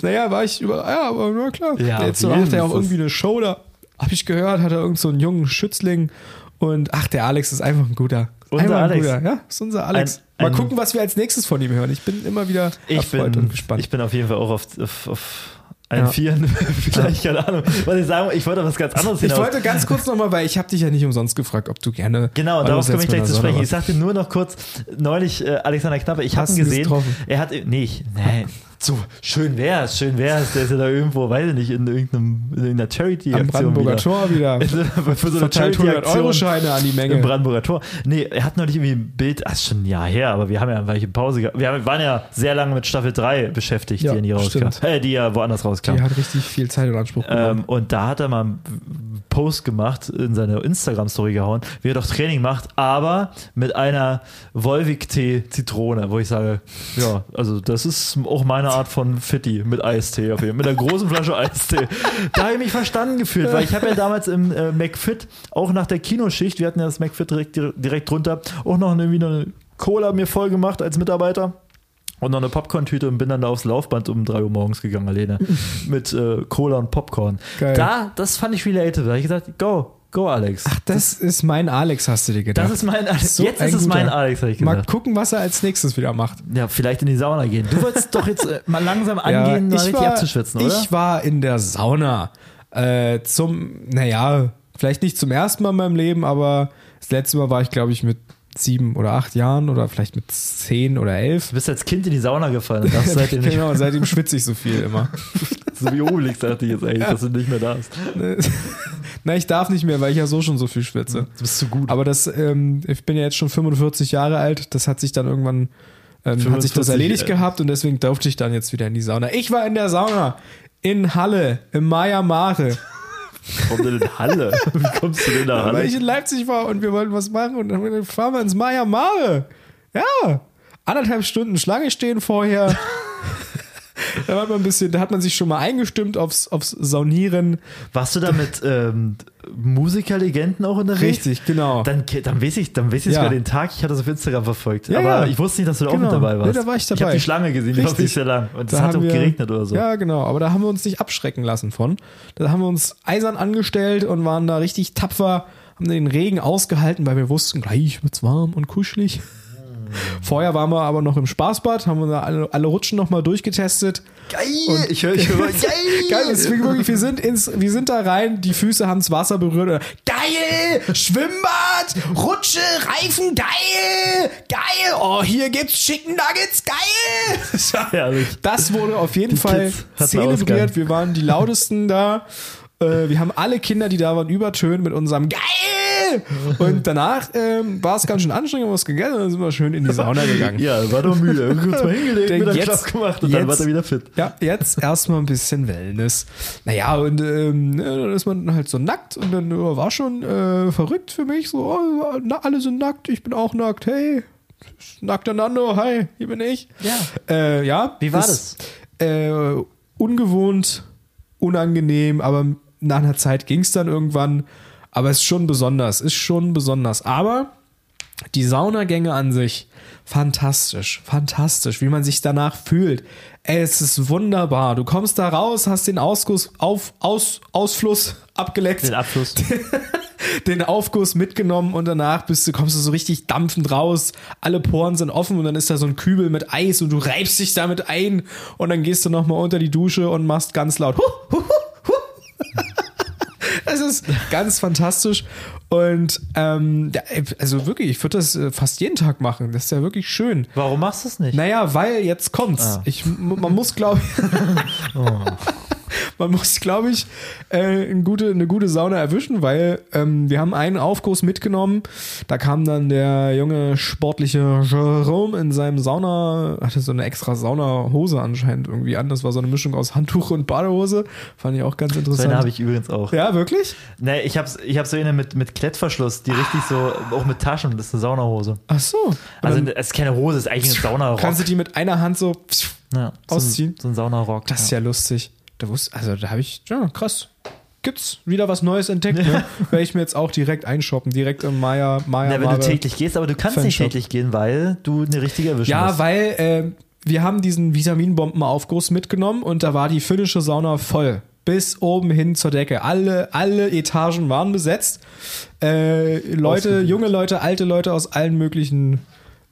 Naja, war ich über. Ja, aber na klar. Ja, Jetzt macht er auch irgendwie eine Show da. Hab ich gehört, hat er irgend so einen jungen Schützling. Und ach, der Alex ist einfach ein guter. Unser Einmal ein Alex. Bruder, ja, ist unser Alex. Ein- Mal ein- gucken, was wir als nächstes von ihm hören. Ich bin immer wieder Ich erfreut bin, und gespannt. ich bin auf jeden Fall auch auf, auf, auf einen Ja. Vieren, vielleicht, keine Ahnung. Was ich sagen, ich wollte was ganz anderes Ich hinaus. wollte ganz kurz nochmal, weil ich habe dich ja nicht umsonst gefragt, ob du gerne. Genau, darauf komme ich gleich zu sprechen. Ich sagte nur noch kurz, neulich äh, Alexander Knappe, ich habe ihn gesehen. getroffen? Er hat, nee, ich, nee, so schön wär's, schön wär's. Der ist ja da irgendwo, weiß ich nicht, in irgendeinem, in irgendeiner Charity-Aktion Am Brandenburger wieder. Tor wieder. Für so eine Verteilt 100 Charity-Aktion. Euro Scheine an die Im Menge. Brandenburger Tor. Nee, er hat neulich irgendwie ein Bild, das ist schon ein Jahr her, aber wir haben ja welche Pause gehabt. Wir haben, waren ja sehr lange mit Staffel 3 beschäftigt, Ja, die ja nie rauskam. Äh, die ja woanders rauskam. Die hat richtig viel Zeit in Anspruch genommen. Ähm, und da hat er mal einen Post gemacht, in seine Instagram-Story gehauen, wie er doch Training macht, aber mit einer Volvic-Tee-Zitrone, wo ich sage, ja, also das ist auch meine Art von Fitti mit Eistee auf jeden Fall, mit einer großen Flasche Eistee. Da habe ich mich verstanden gefühlt, weil ich habe ja damals im äh, McFit, auch nach der Kinoschicht, wir hatten ja das McFit direkt, direkt drunter, auch noch eine, irgendwie eine Cola mir voll gemacht als Mitarbeiter. Und noch eine Popcorn-Tüte und bin dann da aufs Laufband um 3 Uhr morgens gegangen, alleine. mit äh, Cola und Popcorn. Geil. Da, das fand ich relatable. Da habe ich gesagt, go, go, Alex. Ach, das ist mein Alex, hast du dir gedacht. das ist mein Alex. So Jetzt ist es mein. Alex, habe ich Mal gesagt. gucken, was er als nächstes wieder macht. Ja, vielleicht in die Sauna gehen. Du wolltest doch jetzt äh, mal langsam angehen, mal ich, richtig war, abzuschwitzen, oder? ich war in der Sauna. Äh, zum, naja, vielleicht nicht zum ersten Mal in meinem Leben, aber das letzte Mal war ich, glaube ich, mit sieben oder acht Jahren oder vielleicht mit zehn oder elf. du bist als Kind in die Sauna gefallen und darfst seitdem nicht, genau, seitdem schwitze ich so viel immer. so wie Obelix, dachte ich jetzt eigentlich, dass du nicht mehr da bist. Na, ich darf nicht mehr, weil ich ja so schon so viel schwitze. Du bist zu gut. Aber das, ähm, ich bin ja jetzt schon 45 Jahre alt, das hat sich dann irgendwann, ähm, hat sich das 45, erledigt äh. gehabt und deswegen durfte ich dann jetzt wieder in die Sauna. Ich war in der Sauna in Halle, im Maya Mare, Warum denn in Halle? Wie kommst du denn da weil Halle? ich in Leipzig war und wir wollten was machen und dann fahren wir ins Maya Mare. Ja, anderthalb Stunden Schlange stehen vorher. Da, hat man ein bisschen, da hat man sich schon mal eingestimmt aufs, aufs Saunieren. Warst du da mit ähm, Musikerlegenden auch unterwegs? Richtig, genau. Dann, dann weiß ich, dann weiß ich Ja. sogar den Tag, ich hatte das auf Instagram verfolgt. Ja, aber ja. ich wusste nicht, dass du da auch Genau. mit dabei warst. Nee, da war ich Ich habe dabei. die Schlange gesehen, die war Richtig. nicht sehr lang. Und es Da hat auch wir- geregnet oder so. Ja, genau. Aber da haben wir uns nicht abschrecken lassen von. Da haben wir uns eisern angestellt und waren da richtig tapfer, haben den Regen ausgehalten, weil wir wussten, gleich wird's warm und kuschelig. Vorher waren wir aber noch im Spaßbad, haben wir da alle, alle Rutschen nochmal durchgetestet. Geil! ich höre, ich höre, geil! Geil, ist wirklich, wir sind ins, wir sind da rein, die Füße haben das Wasser berührt. Geil! Schwimmbad, Rutsche, Reifen, geil! Geil! Oh, hier gibt's Chicken Nuggets, geil! Das wurde auf jeden Fall Kids hatten Ausgang. zelebriert. Wir waren die lautesten da. Äh, wir haben alle Kinder, die da waren, übertönt mit unserem Geil! Und danach ähm, war es ganz schön anstrengend, haben was gegessen und dann sind wir schön in die Sauna gegangen. Ja, war doch müde. Kurz mal hingelegt, wieder jetzt- Klapp gemacht und dann jetzt- war er wieder fit. Ja, jetzt erstmal ein bisschen Wellness. Naja, und ähm, dann ist man halt so nackt und dann äh, war schon äh, verrückt für mich. So, oh, na, alle sind nackt, ich bin auch nackt. Hey, nackter Nando, hi, hier bin ich. Ja. Äh, ja. Wie war ist, Äh, ungewohnt, unangenehm, aber nach einer Zeit ging es dann irgendwann. Aber es ist schon besonders, ist schon besonders. Aber die Saunagänge an sich, fantastisch, fantastisch, wie man sich danach fühlt. Ey, es ist wunderbar. Du kommst da raus, hast den Ausguss, auf, aus, Ausfluss abgeleckt, Den Abschluss. den Aufguss mitgenommen und danach bist du, kommst du so richtig dampfend raus. Alle Poren sind offen und dann ist da so ein Kübel mit Eis und du reibst dich damit ein und dann gehst du nochmal unter die Dusche und machst ganz laut. Huh, huh, huh. Es ist ganz fantastisch. Und ähm, also wirklich, ich würde das äh, fast jeden Tag machen. Das ist ja wirklich schön. Warum machst du es nicht? Naja, weil jetzt kommt's. Ah. Ich, man muss, glaube ich, man muss, glaube ich, äh, eine, gute, eine gute Sauna erwischen, weil ähm, wir haben einen Aufguss mitgenommen. Da kam dann der junge sportliche Jerome in seinem Sauna, hatte so eine extra Saunahose anscheinend irgendwie an. Das war so eine Mischung aus Handtuch und Badehose. Fand ich auch ganz So interessant. eine habe ich übrigens auch. ja, wirklich? Nee, ich habe ich hab so eine mit, mit Klettverschluss, die richtig so, auch mit Taschen, das ist eine Saunahose. Ach so. Also es ist keine Hose, es ist eigentlich ein Saunarock. kannst du die mit einer Hand so. ja, so ausziehen? Ein, so ein Saunarock. Das ist ja lustig. Da wusste, also da habe ich, ja, krass. Gibt's wieder was Neues entdeckt, ne? Werde ich mir jetzt auch direkt einshoppen, direkt im Maya, Maya Ja, wenn du Mare. täglich gehst, aber du kannst nicht Fanshop. täglich gehen, weil du eine richtige erwischen Ja, musst. weil äh, wir haben diesen Vitaminbombenaufguss mitgenommen und da war die finnische Sauna voll. bis oben hin zur Decke. Alle, alle Etagen waren besetzt. Äh, Leute, junge Leute, alte Leute aus allen möglichen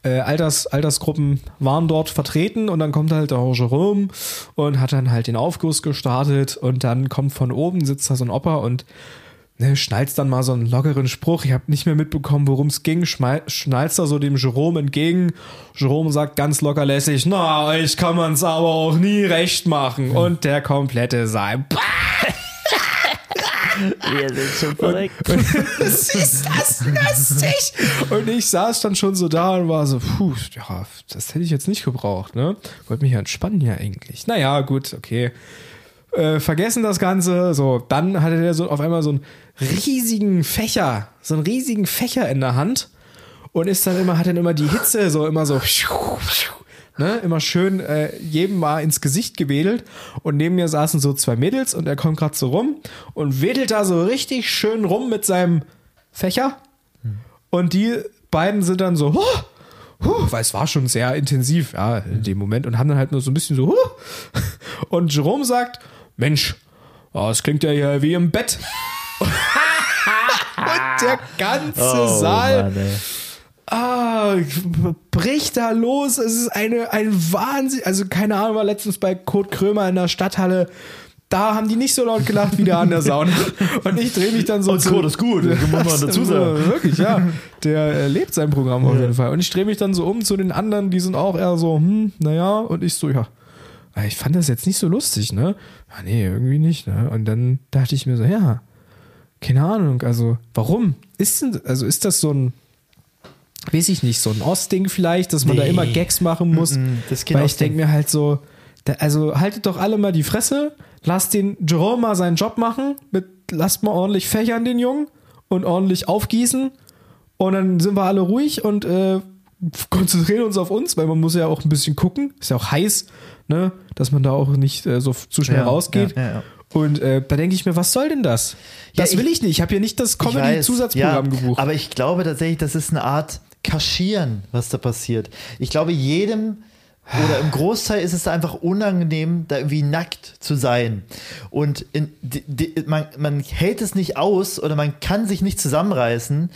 äh, Alters, Altersgruppen waren dort vertreten und dann kommt halt der Jerome und hat dann halt den Aufguss gestartet und dann kommt von oben, sitzt da so ein Opa und ne, schnalzt dann mal so einen lockeren Spruch. Ich habe nicht mehr mitbekommen, worum es ging. Schnalzt da so dem Jerome entgegen. Jerome sagt ganz locker lässig, na, euch kann man's aber auch nie recht machen. Und der komplette Saal. Wir sind schon verrückt. Was ist das lustig? Und ich saß dann schon so da und war so, puh, ja, das hätte ich jetzt nicht gebraucht, ne? Wollte mich ja entspannen ja eigentlich. Naja, gut, okay. Äh, vergessen das Ganze. So, dann hatte der so auf einmal so einen riesigen Fächer, so einen riesigen Fächer in der Hand und ist dann immer, hat dann immer die Hitze so immer so, ne, immer schön äh, jedem mal ins Gesicht gewedelt und neben mir saßen so zwei Mädels und er kommt gerade so rum und wedelt da so richtig schön rum mit seinem Fächer und die beiden sind dann so, huh, huh, weil es war schon sehr intensiv, ja, in dem Moment und haben dann halt nur so ein bisschen so, huh. und Jerome sagt, Mensch, oh, das klingt ja hier wie im Bett. und der ganze Oh, Saal Mann. Ah, bricht da los. Es ist eine, ein Wahnsinn. Also, keine Ahnung, war letztens bei Kurt Krömer in der Stadthalle. Da haben die nicht so laut gelacht wie da an der Sauna. Und ich drehe mich dann so Und Kurt ist gut, das muss man dazu sagen. Wirklich, ja. Der äh, lebt sein Programm auf jeden Fall. Und ich drehe mich dann so um zu den anderen, die sind auch eher so, hm, naja. Und ich so, ja. Ich fand das jetzt nicht so lustig, ne? Ja, nee, irgendwie nicht, ne? Und dann dachte ich mir so, ja, keine Ahnung, also warum? Ist denn, also ist das so ein, weiß ich nicht, so ein Ostding vielleicht, dass man da Nee. immer Gags machen muss? Mm, kein Weil ich denke mir halt so, da, also haltet doch alle mal die Fresse, lasst den Jerome mal seinen Job machen, mit, lasst mal ordentlich fächern den Jungen und ordentlich aufgießen und dann sind wir alle ruhig und äh, konzentrieren uns auf uns, weil man muss ja auch ein bisschen gucken, ist ja auch heiß, ne, dass man da auch nicht äh, so zu schnell Ja, rausgeht. ja, ja. Und äh, da denke ich mir, was soll denn das? Das ich- will ich nicht. Ich habe ja nicht das Comedy-Zusatzprogramm gebucht. Aber ich glaube tatsächlich, das ist eine Art Kaschieren, was da passiert. Ich glaube, jedem oder im Großteil ist es einfach unangenehm, da irgendwie nackt zu sein. Und in, die, die, man, man hält es nicht aus oder man kann sich nicht zusammenreißen.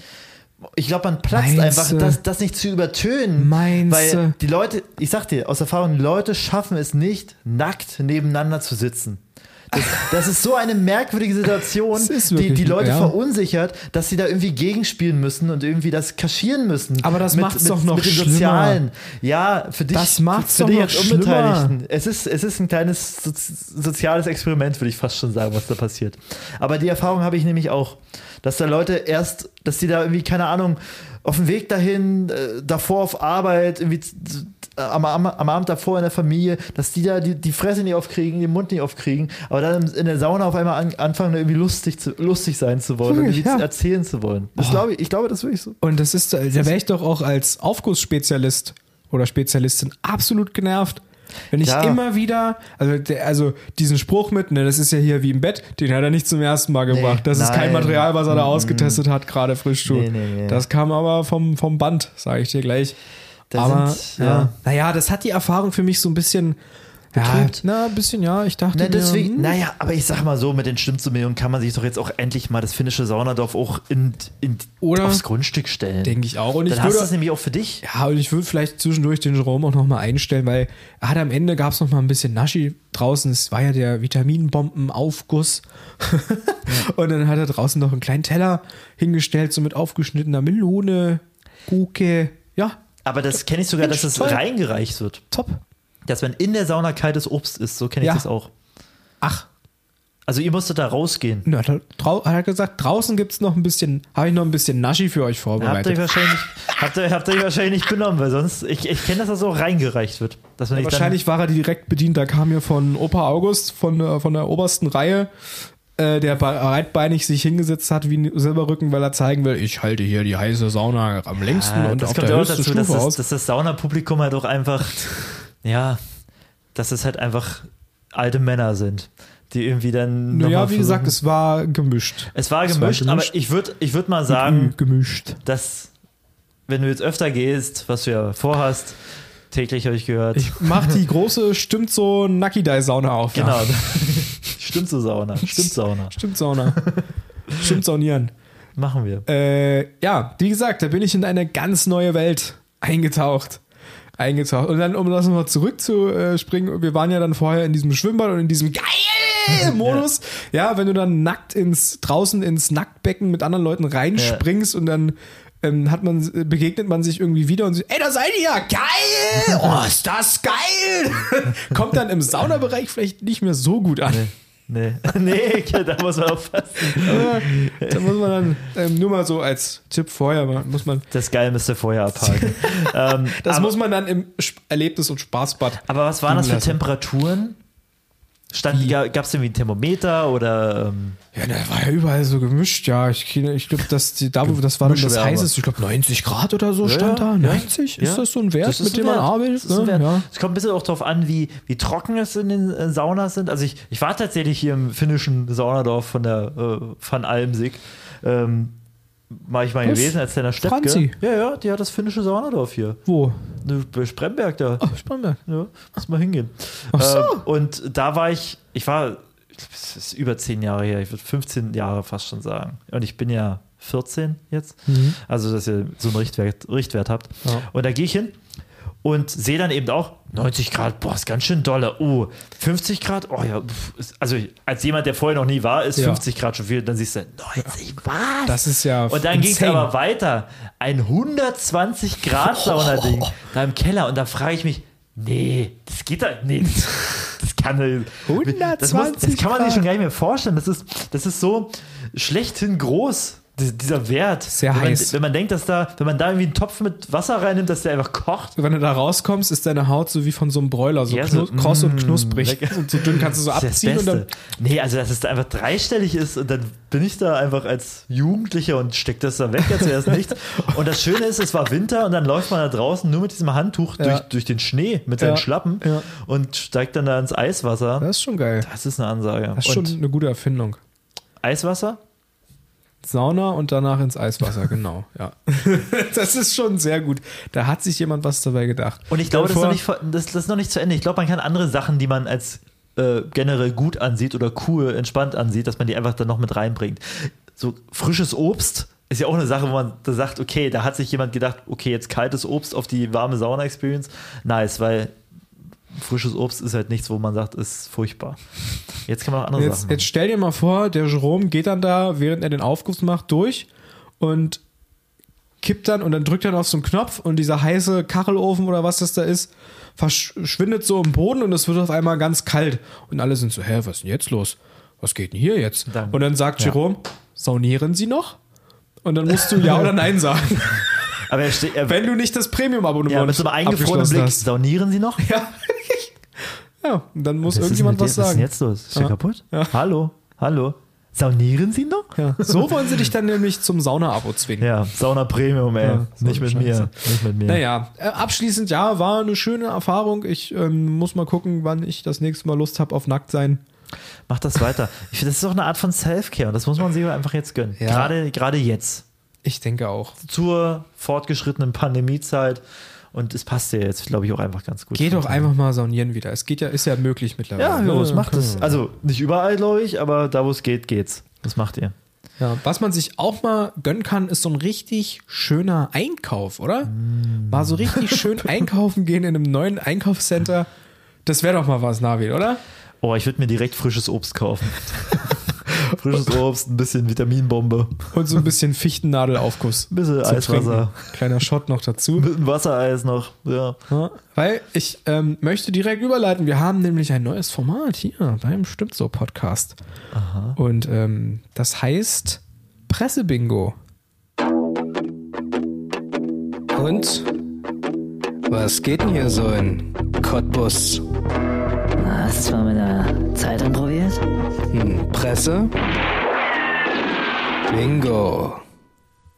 Ich glaube, man platzt Meinst einfach, das, das nicht zu übertönen. Meinst weil die Leute, ich sag dir aus Erfahrung, die Leute schaffen es nicht, nackt nebeneinander zu sitzen. Das, das ist so eine merkwürdige Situation, die die Leute ja. verunsichert, dass sie da irgendwie gegenspielen müssen und irgendwie das kaschieren müssen. Aber das macht's mit, doch noch mit dem schlimmer. Sozialen. Ja, für dich, Das macht's für doch dich noch als Unbeteiligten. Es ist, es ist ein kleines so, soziales Experiment, würde ich fast schon sagen, was da passiert. Aber die Erfahrung habe ich nämlich auch, dass da Leute erst, dass die da irgendwie, keine Ahnung, auf dem Weg dahin, äh, davor auf Arbeit, irgendwie am, am, am Abend davor in der Familie, dass die da die, die Fresse nicht aufkriegen, den Mund nicht aufkriegen, aber dann in der Sauna auf einmal an, anfangen, irgendwie lustig, zu, lustig sein zu wollen und ja. erzählen zu wollen. Das glaube ich, ich glaube, das ist wirklich so. Und das ist, da wäre ich doch auch als Aufgussspezialist oder Spezialistin absolut genervt. Wenn ich Ja. immer wieder, also, der, also diesen Spruch mit, ne, das ist ja hier wie im Bett, den hat er nicht zum ersten Mal gebracht. das ist kein nein. Material, was er da mm. ausgetestet hat, gerade frisch. Nee, nee, nee. Das kam aber vom, vom Band, sage ich dir gleich. Da aber, sind- ja. ja. Naja, das hat die Erfahrung für mich so ein bisschen, ja, Betrübt. na, ein bisschen, ja, ich dachte Na, mir, deswegen, hm, naja, aber ich sag mal so, mit den Stimmzumeldungen kann man sich doch jetzt auch endlich mal das finnische Saunadorf auch in, in, Oder? aufs Grundstück stellen. denke ich auch. Und ich Dann hast du würde, es nämlich auch für dich. Ja, und ich würde vielleicht zwischendurch den Jerome auch nochmal einstellen, weil er hat am Ende gab es nochmal ein bisschen Naschi draußen. Es war ja der Vitaminbombenaufguss. Und dann hat er draußen noch einen kleinen Teller hingestellt, so mit aufgeschnittener Melone, Gurke. Ja, Aber das kenne ich sogar, Mensch, dass es toll. reingereicht wird. top. Dass man in der Sauna kaltes Obst isst. So kenne ich Ja. das auch. Ach, Also ihr musstet da rausgehen. na, da, hat er gesagt, draußen gibt es noch ein bisschen, habe ich noch ein bisschen Naschi für euch Habt ihr, vorbereitet. wahrscheinlich, habt, ihr, habt ihr wahrscheinlich nicht benommen, weil sonst, ich, ich kenne, dass das auch reingereicht wird. Nicht Wahrscheinlich war er direkt bedient. Da kam hier von Opa August von, äh, von der obersten Reihe, äh, der breitbeinig sich hingesetzt hat wie ein Silberrücken, weil er zeigen will, ich halte hier die heiße Sauna am längsten ah, und das auf kommt der ja auch höchsten dazu, dass Stufe das, aus. dass das Saunapublikum halt auch einfach, ja, dass es halt einfach alte Männer sind, die irgendwie dann. naja, wie gesagt, es war gemischt. es war es war gemischt, gemischt. aber ich würde ich würd mal sagen, gemischt. dass, wenn du jetzt öfter gehst, was du ja vorhast, täglich habe ich gehört. Ich mach die große, stimmt so, Nucky Dye Sauna auf. genau. Stimmt so Sauna. Stimmt Sauna. Stimmt Sauna. Stimmt Saunieren. Machen wir. Äh, ja, wie gesagt, da bin ich in eine ganz neue Welt eingetaucht. Eingetaucht. Und dann, um das nochmal zurückzuspringen, wir waren ja dann vorher in diesem Schwimmbad und in diesem geil Modus. Ja, wenn du dann nackt ins, draußen ins Nacktbecken mit anderen Leuten reinspringst und dann ähm, hat man, begegnet man sich irgendwie wieder und so, ey, da seid ihr ja geil! Oh, ist das geil! Kommt dann im Saunabereich vielleicht nicht mehr so gut an. Nee, nee, da muss man aufpassen. Da muss man dann ähm, nur mal so als Tipp vorher, muss man, Das Geil müsst ihr vorher abhaken. ähm, das aber, muss man dann im Erlebnis- und Spaßbad. aber was waren das für lassen. Temperaturen? Stand, gab es irgendwie ein Thermometer oder ähm, Ja, da war ja überall so gemischt, ja. Ich, ich glaube, dass die, da, wo das war dann das heißeste, ich glaube 90 Grad oder so stand da. 90? Ist das so ein Wert, mit ein dem man Wert. arbeitet? Das ist ein ne? Ja. Es kommt ein bisschen auch darauf an, wie, wie trocken es in den äh, Saunas sind. Also ich, ich war tatsächlich hier im finnischen Saunadorf von der äh, Van Almsig. Ähm, war ich mal Was? gewesen als kleiner Steppke. Franzi? Ja, ja, die hat das finnische Saunadorf hier. Wo? Ne, Bei Spremberg da. Ach, Spannend. Ja, muss mal hingehen. Ach so. Ähm, und da war ich, ich war, das ist über zehn Jahre her, ich würde 15 Jahre fast schon sagen. Und ich bin ja 14 jetzt. Also, dass ihr so einen Richtwert, Richtwert habt. Mhm. Ja. Und da gehe ich hin und sehe dann eben auch 90 Grad, boah, ist ganz schön dolle. Oh, 50 Grad, oh ja, also als jemand, der vorher noch nie war, ist Ja. 50 Grad schon viel. Dann siehst du 90, was? Das ist ja Und dann ging es aber weiter. Ein 120 Grad Sauna-Ding da im Keller. Und da frage ich mich, nee, das geht da, nee, das kann das, muss, das 120 kann man sich schon gar nicht mehr vorstellen. Das ist, das ist so schlechthin groß. Die- Dieser Wert. Sehr wenn heiß. Man, wenn man denkt, dass da, wenn man da irgendwie einen Topf mit Wasser reinnimmt, dass der einfach kocht. Wenn du da rauskommst, ist deine Haut so wie von so einem Broiler, so, Ja, so, kross und mm, knusprig. lecker. Und so dünn kannst du so abziehen das und dann. Nee, also dass es da einfach dreistellig ist und dann bin ich da einfach als Jugendlicher und steck das da weg, als wäre es nichts. Und das Schöne ist, es war Winter und dann läuft man da draußen nur mit diesem Handtuch Ja. durch, durch den Schnee mit seinen Ja. Schlappen Ja. und steigt dann da ins Eiswasser. Das ist schon geil. Das ist eine Ansage. Das ist schon und eine gute Erfindung. Eiswasser? Sauna und danach ins Eiswasser, genau, ja. Das ist schon sehr gut. Da hat sich jemand was dabei gedacht. Und ich glaube, das ist, noch nicht, das, das ist noch nicht zu Ende. Ich glaube, man kann andere Sachen, die man als äh, generell gut ansieht oder cool, entspannt ansieht, dass man die einfach dann noch mit reinbringt. So frisches Obst ist ja auch eine Sache, wo man da sagt, okay, da hat sich jemand gedacht, okay, jetzt kaltes Obst auf die warme Sauna-Experience. Nice, weil frisches Obst ist halt nichts, wo man sagt, ist furchtbar. Jetzt kann man auch andere Jetzt, Sachen jetzt stell dir mal vor, der Jerome geht dann da, während er den Aufguss macht, durch und kippt dann und dann drückt er auf so einen Knopf und dieser heiße Kachelofen oder was das da ist, verschwindet so im Boden und es wird auf einmal ganz kalt. Und alle sind so, hä, was ist denn jetzt los? Was geht denn hier jetzt? Dann- und dann sagt ja. Jerome, saunieren Sie noch? Und dann musst du ja oder nein sagen. Aber er steht, er, wenn du nicht das Premium-Abonnement ja, mit so einem eingefrorenen Blick, hast. saunieren Sie noch? Ja. Ja, dann muss Was irgendjemand was dir- Was ist sagen. denn jetzt los? Ist der Ja. kaputt? Ja. Hallo? Hallo? Saunieren Sie noch? Ja. So wollen sie dich dann nämlich zum Sauna-Abo zwingen. Ja, Sauna Premium, ey. Ja, nicht mit mir. Nicht mit mir. Naja, äh, abschließend, ja, war eine schöne Erfahrung. Ich ähm, muss mal gucken, wann ich das nächste Mal Lust habe auf Nacktsein. Mach das weiter. Ich finde, das ist auch eine Art von Self-Care und das muss man sich einfach jetzt gönnen. Ja. Gerade, gerade jetzt. Ich denke auch. Zur fortgeschrittenen Pandemiezeit. Und es passt dir jetzt, glaube ich, auch einfach ganz gut. Geh doch einfach mal saunieren wieder. Es geht ja, ist ja möglich mittlerweile. Ja, Ja, macht können es. Also nicht überall, glaube ich, aber da, wo es geht, geht's. Das macht ihr. Ja, was man sich auch mal gönnen kann, ist so ein richtig schöner Einkauf, oder? Mal so richtig schön einkaufen gehen in einem neuen Einkaufscenter. Das wäre doch mal was, Navid, oder? Oh, ich würde mir direkt frisches Obst kaufen. frisches Obst, ein bisschen Vitaminbombe, Und so ein bisschen Fichtennadelaufguss. ein bisschen Eiswasser, Trinken. Kleiner Shot noch dazu. mit einem Wassereis noch. Ja. Ja, weil ich ähm, möchte direkt überleiten. Wir haben nämlich ein neues Format hier beim Stimmt so Podcast. Und ähm, das heißt Pressebingo. Und? Was geht denn hier so in Cottbus? Hast du es mal mit der Zeitung probiert? Hm, Presse? Bingo.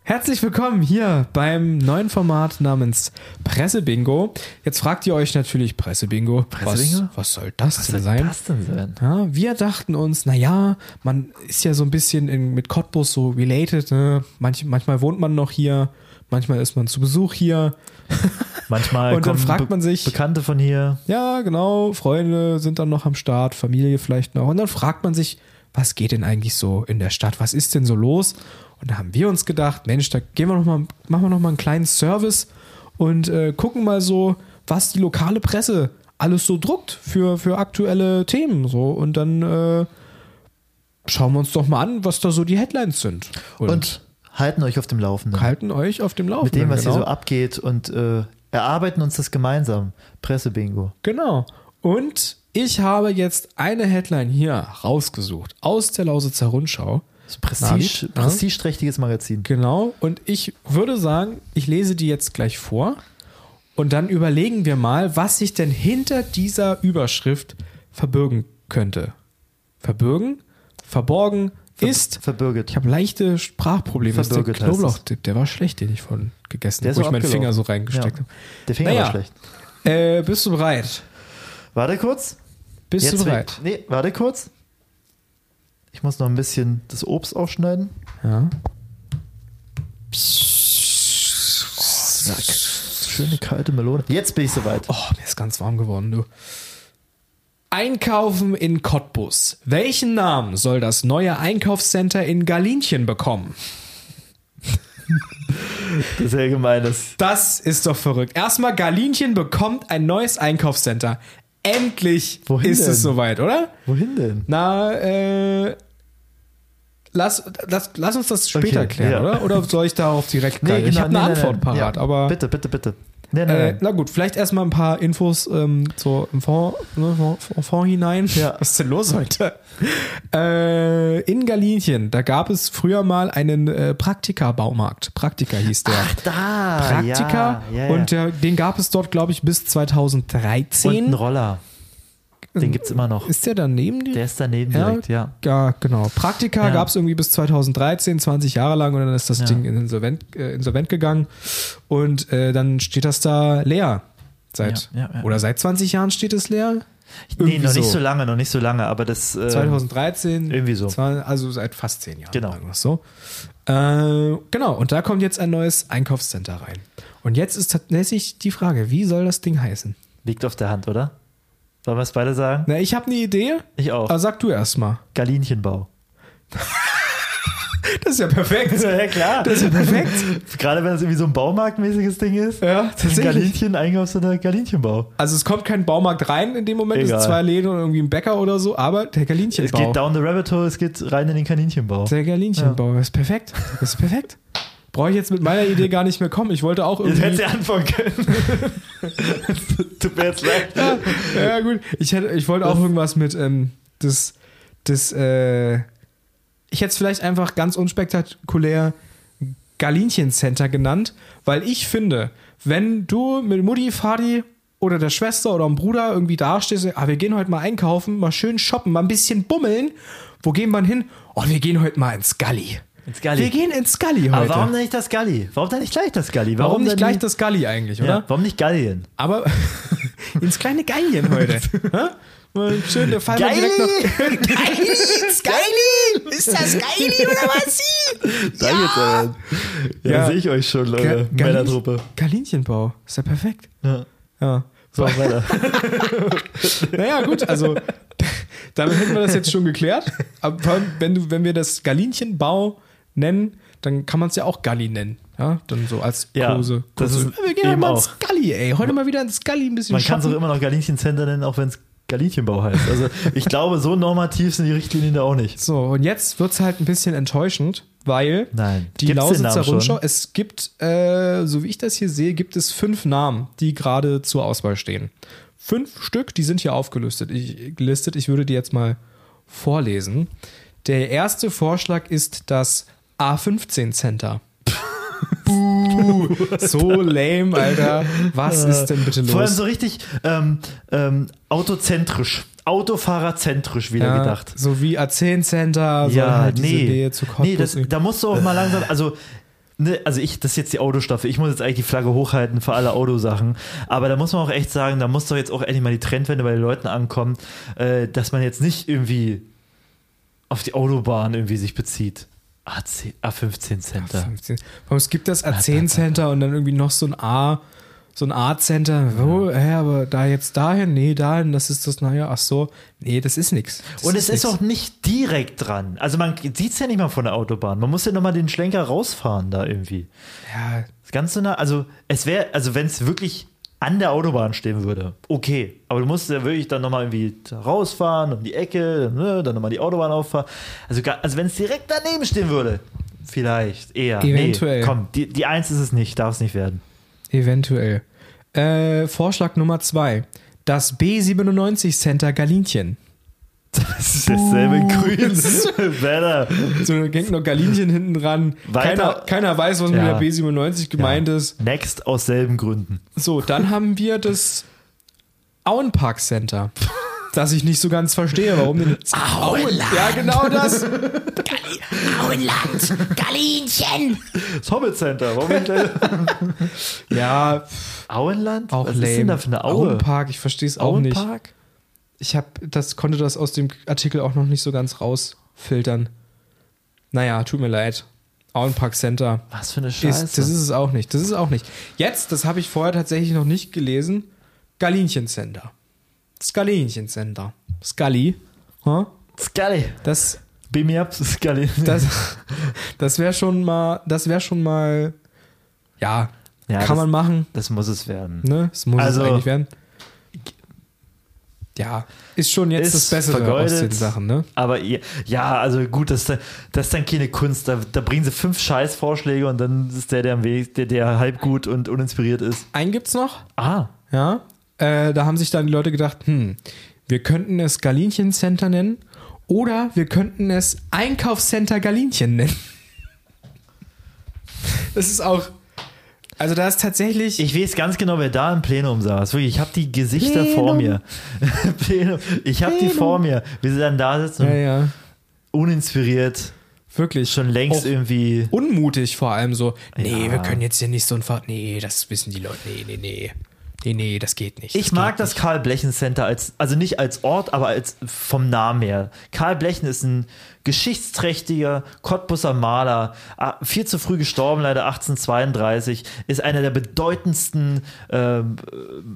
Herzlich willkommen hier beim neuen Format namens Pressebingo. Jetzt fragt ihr euch natürlich Pressebingo. Pressebingo? Was, was soll das Was denn soll sein? das denn sein? Ja, wir dachten uns, naja, man ist ja so ein bisschen in, mit Cottbus so related. Ne? Manch, manchmal wohnt man noch hier, manchmal ist man zu Besuch hier. Manchmal Und dann fragt man sich- Bekannte von hier. Ja, genau, Freunde sind dann noch am Start, Familie vielleicht noch. Und dann fragt man sich, was geht denn eigentlich so in der Stadt? Was ist denn so los? Und da haben wir uns gedacht, Mensch, da gehen wir noch mal, machen wir noch mal einen kleinen Service und äh, gucken mal so, was die lokale Presse alles so druckt für, für aktuelle Themen. So. Und dann äh, schauen wir uns doch mal an, was da so die Headlines sind. Und, Und halten euch auf dem Laufenden. halten euch auf dem Laufenden. mit dem, was genau. hier so abgeht und äh, erarbeiten uns das gemeinsam. Pressebingo. Genau. Und ich habe jetzt eine Headline hier rausgesucht aus der Lausitzer Rundschau. So Prestige, ja? prestigeträchtiges Magazin. Genau. Und ich würde sagen, ich lese die jetzt gleich vor. Und dann überlegen wir mal, was sich denn hinter dieser Überschrift verbirgen könnte. Verbirgen, verborgen ist. Verbürget. Ich habe leichte Sprachprobleme. Das ist der. Knoblauchdip, der war schlecht, den ich vorhin gegessen habe, wo so ich meinen. Finger so reingesteckt Ja. habe. Der Finger Naja. war schlecht. Äh, bist du bereit? Warte kurz. Bist Jetzt du bereit? Nee, warte kurz. Ich muss noch ein bisschen das Obst aufschneiden. Ja. Schöne kalte Melone. Jetzt bin ich soweit. Oh, mir ist ganz warm geworden, du. Einkaufen in Cottbus. Welchen Namen soll das neue Einkaufscenter in Galinchen bekommen? Das ist ja gemein. Das Das ist doch verrückt. Erstmal, Galinchen bekommt ein neues Einkaufscenter. Endlich Wohin ist denn? es soweit, oder? Wohin denn? Na, äh. Lass, lass, lass uns das später Okay, klären, ja. oder? Oder soll ich darauf direkt nee, Ich habe eine nee, nee, Antwort nee. parat, Ja, aber. Bitte, bitte, bitte. Nee, nee, Äh, na gut, vielleicht erstmal ein paar Infos ähm, so im Fond, ne, Fond, Fond hinein. Ja. Was ist denn los heute? Äh, in Galinchen, da gab es früher mal einen äh, Praktika-Baumarkt. Praktika hieß der. Ach, da. Praktika. Ja, ja, ja. Und der, den gab es dort, glaube ich, bis Und 2013. ein Roller. Den gibt es immer noch. ist der daneben? Der ist daneben direkt, ja. Ja, genau. Praktika Ja. gab es irgendwie bis 2013, 20 Jahre lang und dann ist das Ja. Ding in insolvent, äh, insolvent gegangen und äh, dann steht das da leer. Seit, Ja, ja, ja. Oder seit 20 Jahren steht es leer? Nee, Irgendwie noch nicht so. so lange, noch nicht so lange, aber das. Äh, 2013. irgendwie so. Also seit fast 10 Jahren. Genau. So. Äh, genau, und da kommt jetzt ein neues Einkaufscenter rein. Und jetzt ist tatsächlich die Frage, wie soll das Ding heißen? Liegt auf der Hand, oder? Sollen wir es beide sagen? Na, ich habe eine Idee, Ich auch. aber sag du erst mal. Galinchenbau. Das ist ja perfekt. Ja, klar. Das ist ja perfekt. Gerade wenn es irgendwie so ein Baumarktmäßiges Ding ist. Ja, tatsächlich. Galinchen, Einkaufscenter, Galinchenbau. Also es kommt kein Baumarkt rein in dem Moment, es Egal. sind zwei Läden und irgendwie ein Bäcker oder so, aber der Es Galinchenbau. geht down the rabbit hole, es geht rein in den Kaninchenbau. Der Galinchenbau, das ist perfekt. Das ist perfekt. Brauche ich jetzt mit meiner Idee gar nicht mehr kommen. Ich wollte auch Jetzt hättest irgendwie. du anfangen können. Tut mir jetzt leid. Ja, ja, gut. Ich, hätte, ich wollte auch irgendwas mit ähm, das, das, äh, ich hätte es vielleicht einfach ganz unspektakulär Galinchen Center genannt, weil ich finde, wenn du mit Mutti, Vati oder der Schwester oder dem Bruder irgendwie dastehst, ah, wir gehen heute mal einkaufen, mal schön shoppen, mal ein bisschen bummeln. Wo gehen wir hin? Oh, wir gehen heute mal ins Galli. Ins Galli. Wir gehen ins Galli heute. Aber warum denn nicht das Galli? Warum denn nicht gleich das Galli? Warum nicht denn gleich das Galli eigentlich, oder? Ja, warum nicht Gallien? Aber ins kleine Gallien heute. Schön, der Fall mal direkt noch. Geili, ist Geili! Ist das Geili oder was sie? Sag jetzt aber. Ja, Ja. sehe ich euch schon, Leute. Ga- Männertruppe. Galinchenbau. Ist ja perfekt. Ja. Ja. So, weiter. Naja, gut, also damit hätten wir das jetzt schon geklärt. Aber wenn, du, wenn wir das Galinchenbau nennen, dann kann man es ja auch Galli nennen. Ja, dann so als Ja, Kurse. das ist wir gehen mal ins Galli, ey. Heute mal wieder ins Galli ein bisschen Man kann es auch immer noch Galinchencenter nennen, auch wenn es Galinchenbau heißt. Also ich glaube, so normativ sind die Richtlinien da auch nicht. So, und jetzt wird es halt ein bisschen enttäuschend, weil Nein. die Gibt's Lausitzer? Rundschau, es gibt, äh, so wie ich das hier sehe, gibt es fünf Namen, die gerade zur Auswahl stehen. Fünf Stück, die sind hier aufgelistet. Ich, gelistet. ich würde die jetzt mal vorlesen. Der erste Vorschlag ist das A15 Center. Buh, so lame, Alter. Was ist denn bitte los? Vor allem so richtig ähm, ähm, autozentrisch, Autofahrerzentrisch wieder ja, gedacht. So wie A10 Center, soll ja, halt nee. Nee, das, da musst du auch mal langsam, also ne, also ich, das ist jetzt die Autostaffel, ich muss jetzt eigentlich die Flagge hochhalten für alle Autosachen, aber da muss man auch echt sagen, da muss doch jetzt auch endlich mal die Trendwende bei den Leuten ankommen, äh, dass man jetzt nicht irgendwie auf die Autobahn irgendwie sich bezieht. A10, A15 Center. 15. Warum es gibt das A10 Center und dann irgendwie noch so ein A, so ein Art Center. Wo, hä, aber da jetzt dahin? Nee, dahin, das ist das, naja, ach so. Nee, das ist nix. Das Und es ist nix. auch nicht direkt dran. Also man sieht es ja nicht mal von der Autobahn. Man muss ja nochmal den Schlenker rausfahren da irgendwie. Ja, Das Ganze nah, also es wäre, also wenn es wirklich an der Autobahn stehen würde, okay. Aber du musst ja wirklich dann nochmal irgendwie rausfahren, um die Ecke, ne, dann nochmal die Autobahn auffahren. Also, also wenn es direkt daneben stehen würde, vielleicht eher. Eventuell. Nee, komm, die, die Eins ist es nicht, darf es nicht werden. eventuell. Äh, Vorschlag Nummer zwei. Das B97 Center Galinchen. Das ist dasselbe Grün. Better. So hängt noch Galinchen hinten dran. Keiner, Weiter. keiner weiß, was Ja. mit der B97 gemeint ist. Next aus selben Gründen. So, dann haben wir das Auenpark Center. Das ich nicht so ganz verstehe, warum denn. Auenland. Ja, genau das. Auenland. Galinchen. Das Hobbit Center. Warum gleich- Ja, Auenland? auch Was lame. ist denn da für eine Aue? Auenpark, ich verstehe es auch nicht. Auenpark? Ich hab, das konnte das aus dem Artikel auch noch nicht so ganz rausfiltern. Naja, tut mir leid. Auenpark Center. Was für eine Scheiße. Ist, das ist es auch nicht. Das ist es auch nicht. Jetzt, das habe ich vorher tatsächlich noch nicht gelesen. Galinchen Center. Das Galinchen Center. Scully. Huh? Scully. Das, Beam me up, Scully. das, das wäre schon mal, das wäre schon mal, ja, Ja, kann das- man machen. Das muss es werden. Ne? Das muss Also- es eigentlich werden. Ja, ist schon jetzt Ist das Bessere vergeudet. aus den Sachen, ne? Aber ja, also gut, das, ist dann- das ist dann keine Kunst. Da, da bringen sie fünf Scheißvorschläge und dann ist der, der am Weg, der, der halb gut und uninspiriert ist. Einen gibt's noch, Ah, ja. Äh, da haben sich dann die Leute gedacht, hm, wir könnten es Galinchen Center nennen oder wir könnten es Einkaufscenter Galinchen nennen. Das ist auch, also da ist tatsächlich, ich weiß ganz genau, wer da im Plenum saß. Wirklich, ich habe die Gesichter vor mir. Plenum. Ich habe die vor mir, wie sie dann da sitzen, ja, ja, uninspiriert, wirklich. schon längst Auch irgendwie. unmutig vor allem so, nee, Ja. wir können jetzt hier nicht so ein Ver nee, das wissen die Leute, nee, nee, nee. Nee, nee, das geht nicht. Ich das mag geht das Karl Blechen Center als, also nicht als Ort, aber als vom Namen her. Karl Blechen ist ein geschichtsträchtiger Cottbusser Maler, ah, viel zu früh gestorben, leider 1832, ist einer der bedeutendsten ähm,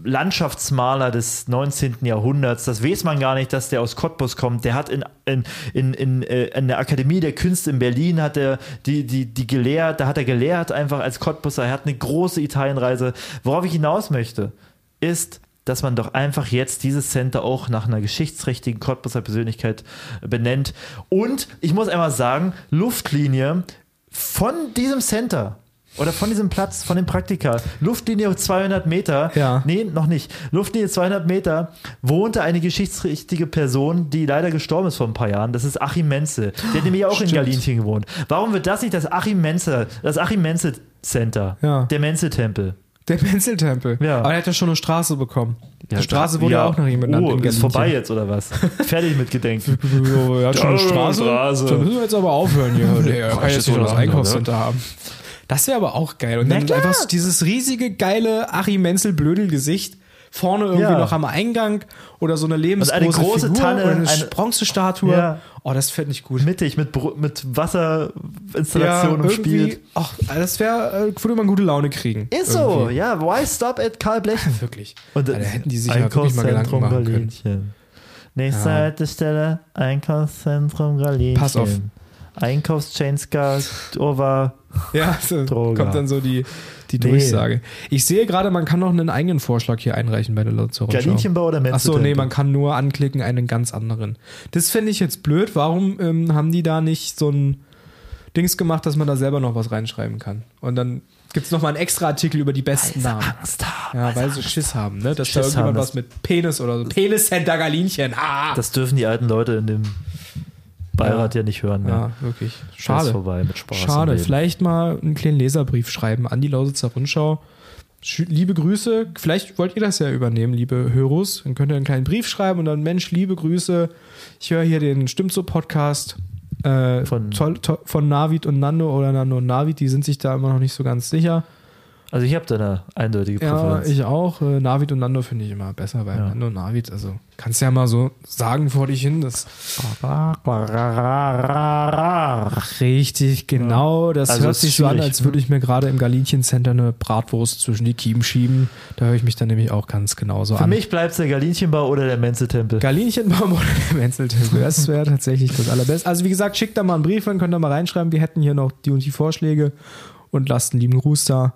Landschaftsmaler des 19. Jahrhunderts. Das weiß man gar nicht, dass der aus Cottbus kommt. Der hat in, in, in, in, äh, in der Akademie der Künste in Berlin hat er die, die, die gelehrt, da hat er gelehrt einfach als Cottbusser. Er hat eine große Italienreise. Worauf ich hinaus möchte, ist, dass man doch einfach jetzt dieses Center auch nach einer geschichtsträchtigen Cottbusser Persönlichkeit benennt. Und ich muss einmal sagen, Luftlinie von diesem Center oder von diesem Platz, von dem Praktika, Luftlinie 200 Meter, Ja. nee, noch nicht, Luftlinie 200 Meter, wohnte eine geschichtsträchtige Person, die leider gestorben ist vor ein paar Jahren. Das ist Achim Menzel. Der hat nämlich auch in Stimmt. Galinchen gewohnt. Warum wird das nicht das Achim Menzel, das Achim Menzel Center, Ja. der Menzel-Tempel? Der Penzeltempel. Ja. Aber er hat ja schon eine Straße bekommen. Ja, die Straße wurde ja auch nach ihm benannt. Oh, ist vorbei jetzt oder was? Fertig mit Gedenken. Er hat schon eine Straße. Straße. Dann müssen wir jetzt aber aufhören hier. Der kann jetzt schon das Einkaufscenter haben. Das wäre aber auch geil. Und dann einfach dieses riesige, geile Achim Menzel Blödel-Gesicht. Vorne irgendwie Ja. noch am Eingang oder so eine lebensgroße eine große Figur Tanne, oder eine, eine- Bronzestatue. Ja. Oh, das fände ich gut. Mittig, mit, mit Wasserinstallation irgendwie- umspielt. Ach, das wäre, äh, würde man gute Laune kriegen. Ist so, Irgendwie. ja. Why stop at Karl Blechen? Wirklich. Und Ja, da hätten die sich ja wirklich mal Gedanken Einkaufszentrum machen können. Nächste Ja. Haltestelle, Einkaufszentrum Galinchen. Pass auf. Einkaufschainscar, Over. Ja, so Droger. kommt dann so die, die Nee. Durchsage. Ich sehe gerade, man kann noch einen eigenen Vorschlag hier einreichen bei der Lotzer Galinchenbau oder Menzel? Achso, nee, man kann nur anklicken einen ganz anderen. Das finde ich jetzt blöd. Warum ähm, haben die da nicht so ein Dings gemacht, dass man da selber noch was reinschreiben kann? Und dann gibt es nochmal einen extra Artikel über die besten Namen. Angst haben. Ja, weil sie Schiss haben, ne? Dass Schiss da irgendjemand was mit Penis oder so. Penis Center Galinchen. Ah! Das dürfen die alten Leute in dem Beirat ja, nicht hören mehr. ja, wirklich. Schade. vorbei mit Spaß. Schade, vielleicht mal einen kleinen Leserbrief schreiben an die Lausitzer Rundschau. Sch- Liebe Grüße, vielleicht wollt ihr das ja übernehmen, liebe Hörus. Dann könnt ihr einen kleinen Brief schreiben und dann, Mensch, liebe Grüße. Ich höre hier den Stimmt so Podcast äh, Von- von, von Navid und Nando oder Nando und Navid, die sind sich da immer noch nicht so ganz sicher. Also ich habe da eine eindeutige Ja, Präferenz. ich auch. Äh, Navid und Nando finde ich immer besser, weil Ja. Nando und Navid, also kannst ja mal so sagen vor dich hin, das richtig genau, das Also hört ist sich so an, als würde ich mir gerade im Galinchen-Center eine Bratwurst zwischen die Kiemen schieben. Da höre ich mich dann nämlich auch ganz genauso Für an. mich bleibt es der Galinchenbau oder der Menzeltempel. Galinchenbaum oder der Menzeltempel, das wäre tatsächlich das Allerbeste. Also wie gesagt, schickt da mal einen Brief hin, könnt ihr mal reinschreiben, wir hätten hier noch die und die Vorschläge und lasst einen lieben Gruß da.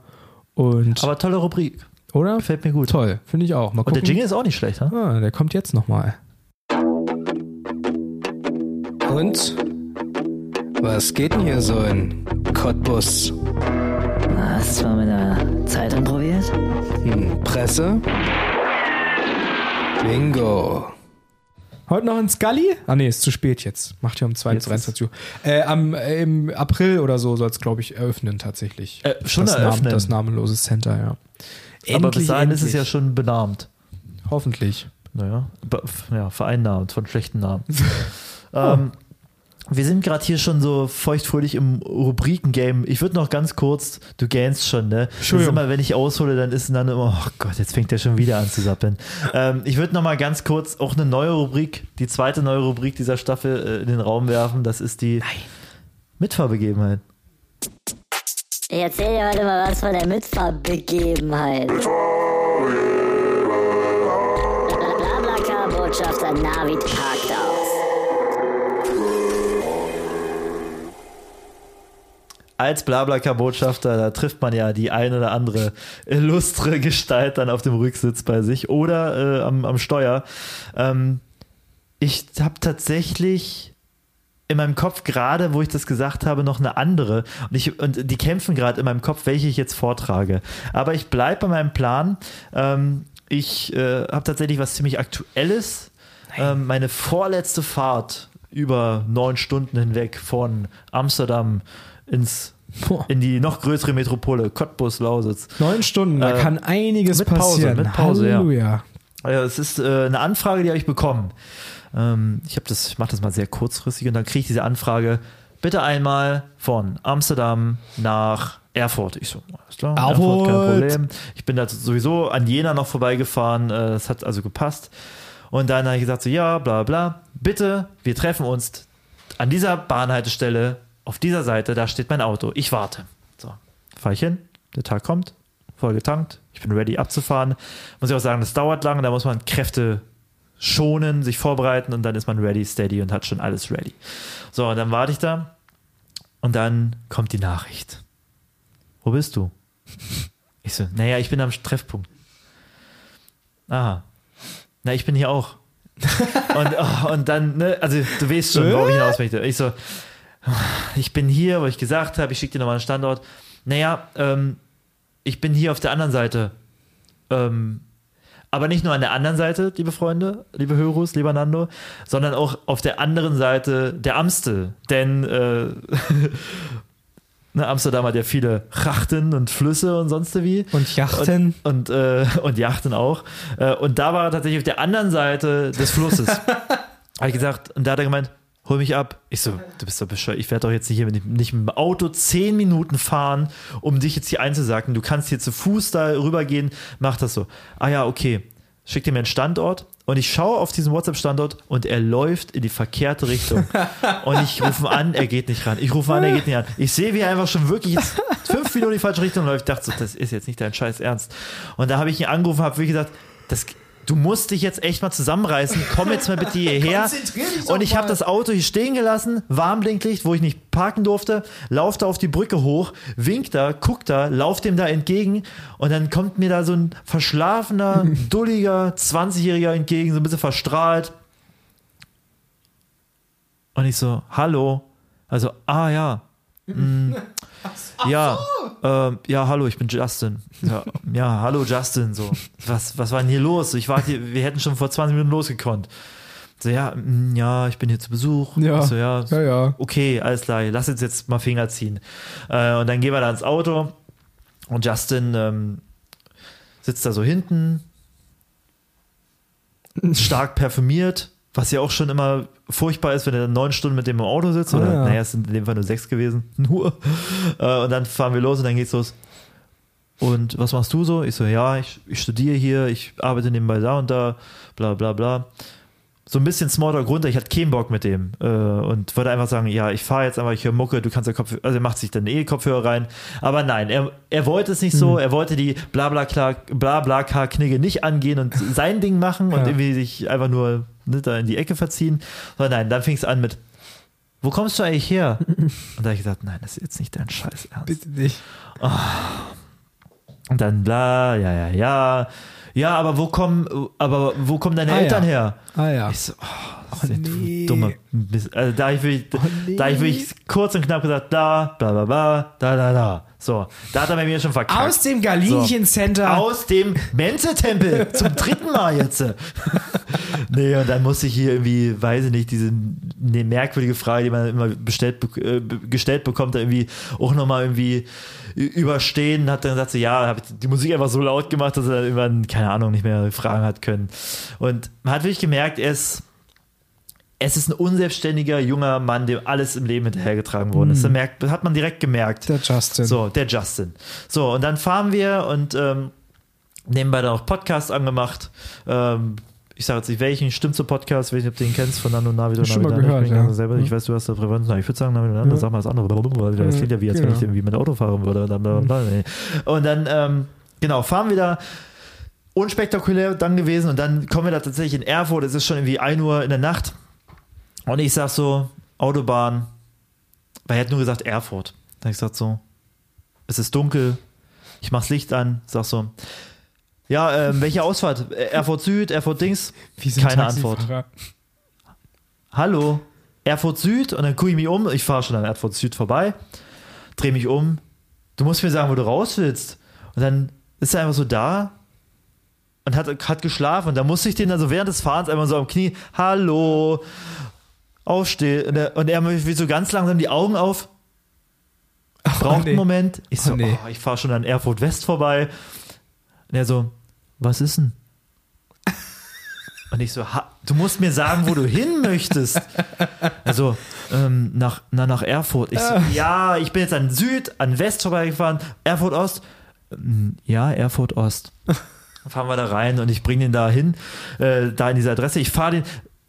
Und, Aber tolle Rubrik. oder? Gefällt mir gut. Toll, finde ich auch. Mal Und der gucken. Jingle ist auch nicht schlecht, ha? Ah, der kommt jetzt nochmal. Und? Was geht denn hier so in Cottbus? Hast du mal mit der Zeitung probiert? Hm, Presse? Bingo. Heute noch ein Scully? Ah, nee, ist zu spät jetzt. Macht ja um 22 Uhr. Äh, am, äh, Im April oder so soll es, glaube ich, eröffnen tatsächlich. Äh, schon das, eröffnen. das namenlose Center, ja. Aber bis dahin ist es endlich. ja schon benannt. Hoffentlich. Naja, ja, vereinnahmt von schlechten Namen. ähm, wir sind gerade hier schon so feuchtfröhlich im Rubriken-Game. Ich würde noch ganz kurz, du gähnst schon, ne? Entschuldigung. immer, wenn ich aushole, dann ist dann immer, oh Gott, jetzt fängt der schon wieder an zu sappeln. ähm, ich würde noch mal ganz kurz auch eine neue Rubrik, die zweite neue Rubrik dieser Staffel äh, in den Raum werfen. Das ist die Mitfahrbegebenheit. Ich erzähl dir heute mal was von der Mitfahrbegebenheit. Blablacar-Botschafter Navid parkt aus. Als Blablacar-Botschafter, da trifft man ja die ein oder andere illustre Gestalt dann auf dem Rücksitz bei sich oder äh, am, am Steuer. Ähm, ich habe tatsächlich in meinem Kopf gerade, wo ich das gesagt habe, noch eine andere. Und, ich, und die kämpfen gerade in meinem Kopf, welche ich jetzt vortrage. Aber ich bleibe bei meinem Plan. Ähm, ich äh, habe tatsächlich was ziemlich Aktuelles. Ähm, meine vorletzte Fahrt über neun Stunden hinweg von Amsterdam ins, in die noch größere Metropole, Cottbus-Lausitz. Neun Stunden, da Äh, kann einiges mit Pause, passieren. mit Pause, ja. Halleluja. Ja, es ist äh, eine Anfrage, die habe ich bekommen. Ähm, ich habe das, ich mache das mal sehr kurzfristig und dann kriege ich diese Anfrage. Bitte einmal von Amsterdam nach Erfurt. Ich so, alles klar, Erfurt. kein Problem. Ich bin da sowieso an Jena noch vorbeigefahren. Äh, das hat also gepasst. Und dann habe ich gesagt so, ja, bla bla. Bitte, wir treffen uns an dieser Bahnhaltestelle auf dieser Seite. Da steht mein Auto. Ich warte. So, fahre ich hin. Der Tag kommt. Voll getankt. Ich bin ready abzufahren. Muss ich auch sagen, das dauert lange. Da muss man Kräfte schonen, sich vorbereiten und dann ist man ready, steady und hat schon alles ready. So, und dann warte ich da und dann kommt die Nachricht. Wo bist du? Ich so, naja, ich bin am Treffpunkt. Aha. Na, ich bin hier auch. und, oh, und dann, ne, also du weißt schon, worauf ich hinaus möchte. Ich so, ich bin hier, wo ich gesagt habe, ich schicke dir nochmal einen Standort. Naja, ähm, ich bin hier auf der anderen Seite. Ähm, aber nicht nur an der anderen Seite, liebe Freunde, liebe Hörus, lieber Nando, sondern auch auf der anderen Seite der Amstel. Denn äh, ne, Amsterdam hat ja viele Schachten und Flüsse und sonst wie. Und Yachten. Und, und, äh, und Yachten auch. Äh, und da war er tatsächlich auf der anderen Seite des Flusses. Habe ich gesagt, und da hat er gemeint, hol mich ab. Ich so, du bist doch bescheuert. Ich werde doch jetzt nicht, hier mit, nicht mit dem Auto zehn Minuten fahren, um dich jetzt hier einzusacken. Du kannst hier zu Fuß da rübergehen. Mach das so. Ah ja, okay. Schick dir mir einen Standort und ich schaue auf diesen WhatsApp-Standort und er läuft in die verkehrte Richtung. und ich rufe an, er geht nicht ran. Ich rufe an, er geht nicht ran. Ich sehe, wie er einfach schon wirklich fünf Minuten in die falsche Richtung läuft. Ich dachte so, das ist jetzt nicht dein Scheiß Ernst. Und da habe ich ihn angerufen, habe wirklich gesagt, das, du musst dich jetzt echt mal zusammenreißen. Komm jetzt mal bitte hierher. Und ich habe das Auto hier stehen gelassen, Warnblinklicht, wo ich nicht parken durfte, lauf da auf die Brücke hoch, wink da, guck da, lauf dem da entgegen und dann kommt mir da so ein verschlafener, dulliger 20-Jähriger entgegen, so ein bisschen verstrahlt. Und ich so, hallo. Also, ah ja. Mm, ja, ähm, ja, hallo, ich bin Justin. Ja, ja, hallo Justin. So, was, was war denn hier los? Ich warte, hier, wir hätten schon vor 20 Minuten losgekonnt. So, ja, mm, ja, ich bin hier zu Besuch. Ja. So, ja, Ja, ja. okay, alles klar, lass uns jetzt mal Finger ziehen. Äh, und dann gehen wir da ins Auto und Justin ähm, sitzt da so hinten, stark parfümiert, was ja auch schon immer furchtbar ist, wenn er dann neun Stunden mit dem im Auto sitzt. Oder, Ah, ja. naja, es sind in dem Fall nur sechs gewesen. Nur. Äh, und dann fahren wir los und dann geht's los. und was machst du so? Ich so, ja, ich, ich studiere hier, ich arbeite nebenbei da und da, bla bla bla. So ein bisschen Smalltalk runter, ich hatte keinen Bock mit dem äh, und wollte einfach sagen, ja, ich fahre jetzt einfach, ich höre Mucke, du kannst ja Kopfhörer, also er macht sich dann eh Kopfhörer rein. Aber nein, er, er wollte es nicht so, er wollte die bla bla klar, bla bla klar Knigge nicht angehen und sein Ding machen und Ja. irgendwie sich einfach nur ne, da in die Ecke verziehen. Sondern nein, dann fing es an mit, wo kommst du eigentlich her? Und da habe ich gesagt, nein, das ist jetzt nicht dein Scheiß Ernst. Bitte nicht. Und dann bla, ja, ja, ja. Ja, aber wo kommen, aber wo kommen deine Ah, Eltern ja. her? Ah ja. Ich so, oh, Oh, du nee. dumme Mist. Also da ich wirklich, nee. da ich wirklich kurz und knapp gesagt, da, bla bla bla, da, da, da. So, da hat er bei mir schon verkackt. Aus dem Galinchen Center. Aus dem Menze-Tempel zum dritten Mal jetzt. nee, und dann musste ich hier irgendwie, weiß ich nicht, diese ne, merkwürdige Frage, die man immer bestellt, äh, gestellt bekommt, da irgendwie auch nochmal irgendwie überstehen. Hat dann gesagt, so, ja, habe ich die Musik einfach so laut gemacht, dass er dann irgendwann, keine Ahnung, nicht mehr Fragen hat können. Und man hat wirklich gemerkt, er ist es ist ein unselbstständiger junger Mann, dem alles im Leben hinterhergetragen worden ist. Das merkt, hat man direkt gemerkt. Der Justin. So, der Justin. So, und dann fahren wir und ähm, nebenbei dann auch Podcasts angemacht. Ähm, ich sage jetzt nicht welchen, stimmt so Podcast, weiß nicht, ob du den kennst von Nano. Schon mal Navido, gehört, ich bin ja. selber, ich weiß, du hast da privat, ich würde sagen, Navido, Navido, Ja. sag mal das andere, weil das klingt ja wie, als wenn genau. ich irgendwie mit Auto fahren würde. Und dann, ähm, genau, fahren wir da unspektakulär dann gewesen und dann kommen wir da tatsächlich in Erfurt, es ist schon irgendwie 1 Uhr in der Nacht und ich sag so, Autobahn, weil er hat nur gesagt Erfurt. Da hab ich gesagt so, es ist dunkel, ich mach's Licht an, sag so, ja, ähm, welche Ausfahrt? Äh, Erfurt Süd, Erfurt Dings? Keine. Antwort. Hallo, Erfurt Süd und dann gucke ich mich um, ich fahre schon an Erfurt Süd vorbei, drehe mich um, du musst mir sagen, wo du raus willst. Und dann ist er einfach so da und hat, hat geschlafen und da musste ich den dann so während des Fahrens einmal so am Knie, hallo, aufstehen und er, und er macht wie so ganz langsam die Augen auf, braucht nee. einen Moment. Ich so, Oh, nee. oh, ich fahre schon an Erfurt West vorbei. Und er so, was ist denn? Und ich so, ha, du musst mir sagen, wo du hin möchtest. Also, ähm, nach, na, nach Erfurt. Ich so, ja, ich bin jetzt an Süd, an West vorbeigefahren, Erfurt Ost. "Mm, Ja, Erfurt Ost. Dann fahren wir da rein und ich bringe den da hin, äh, da in diese Adresse. Ich fahre den,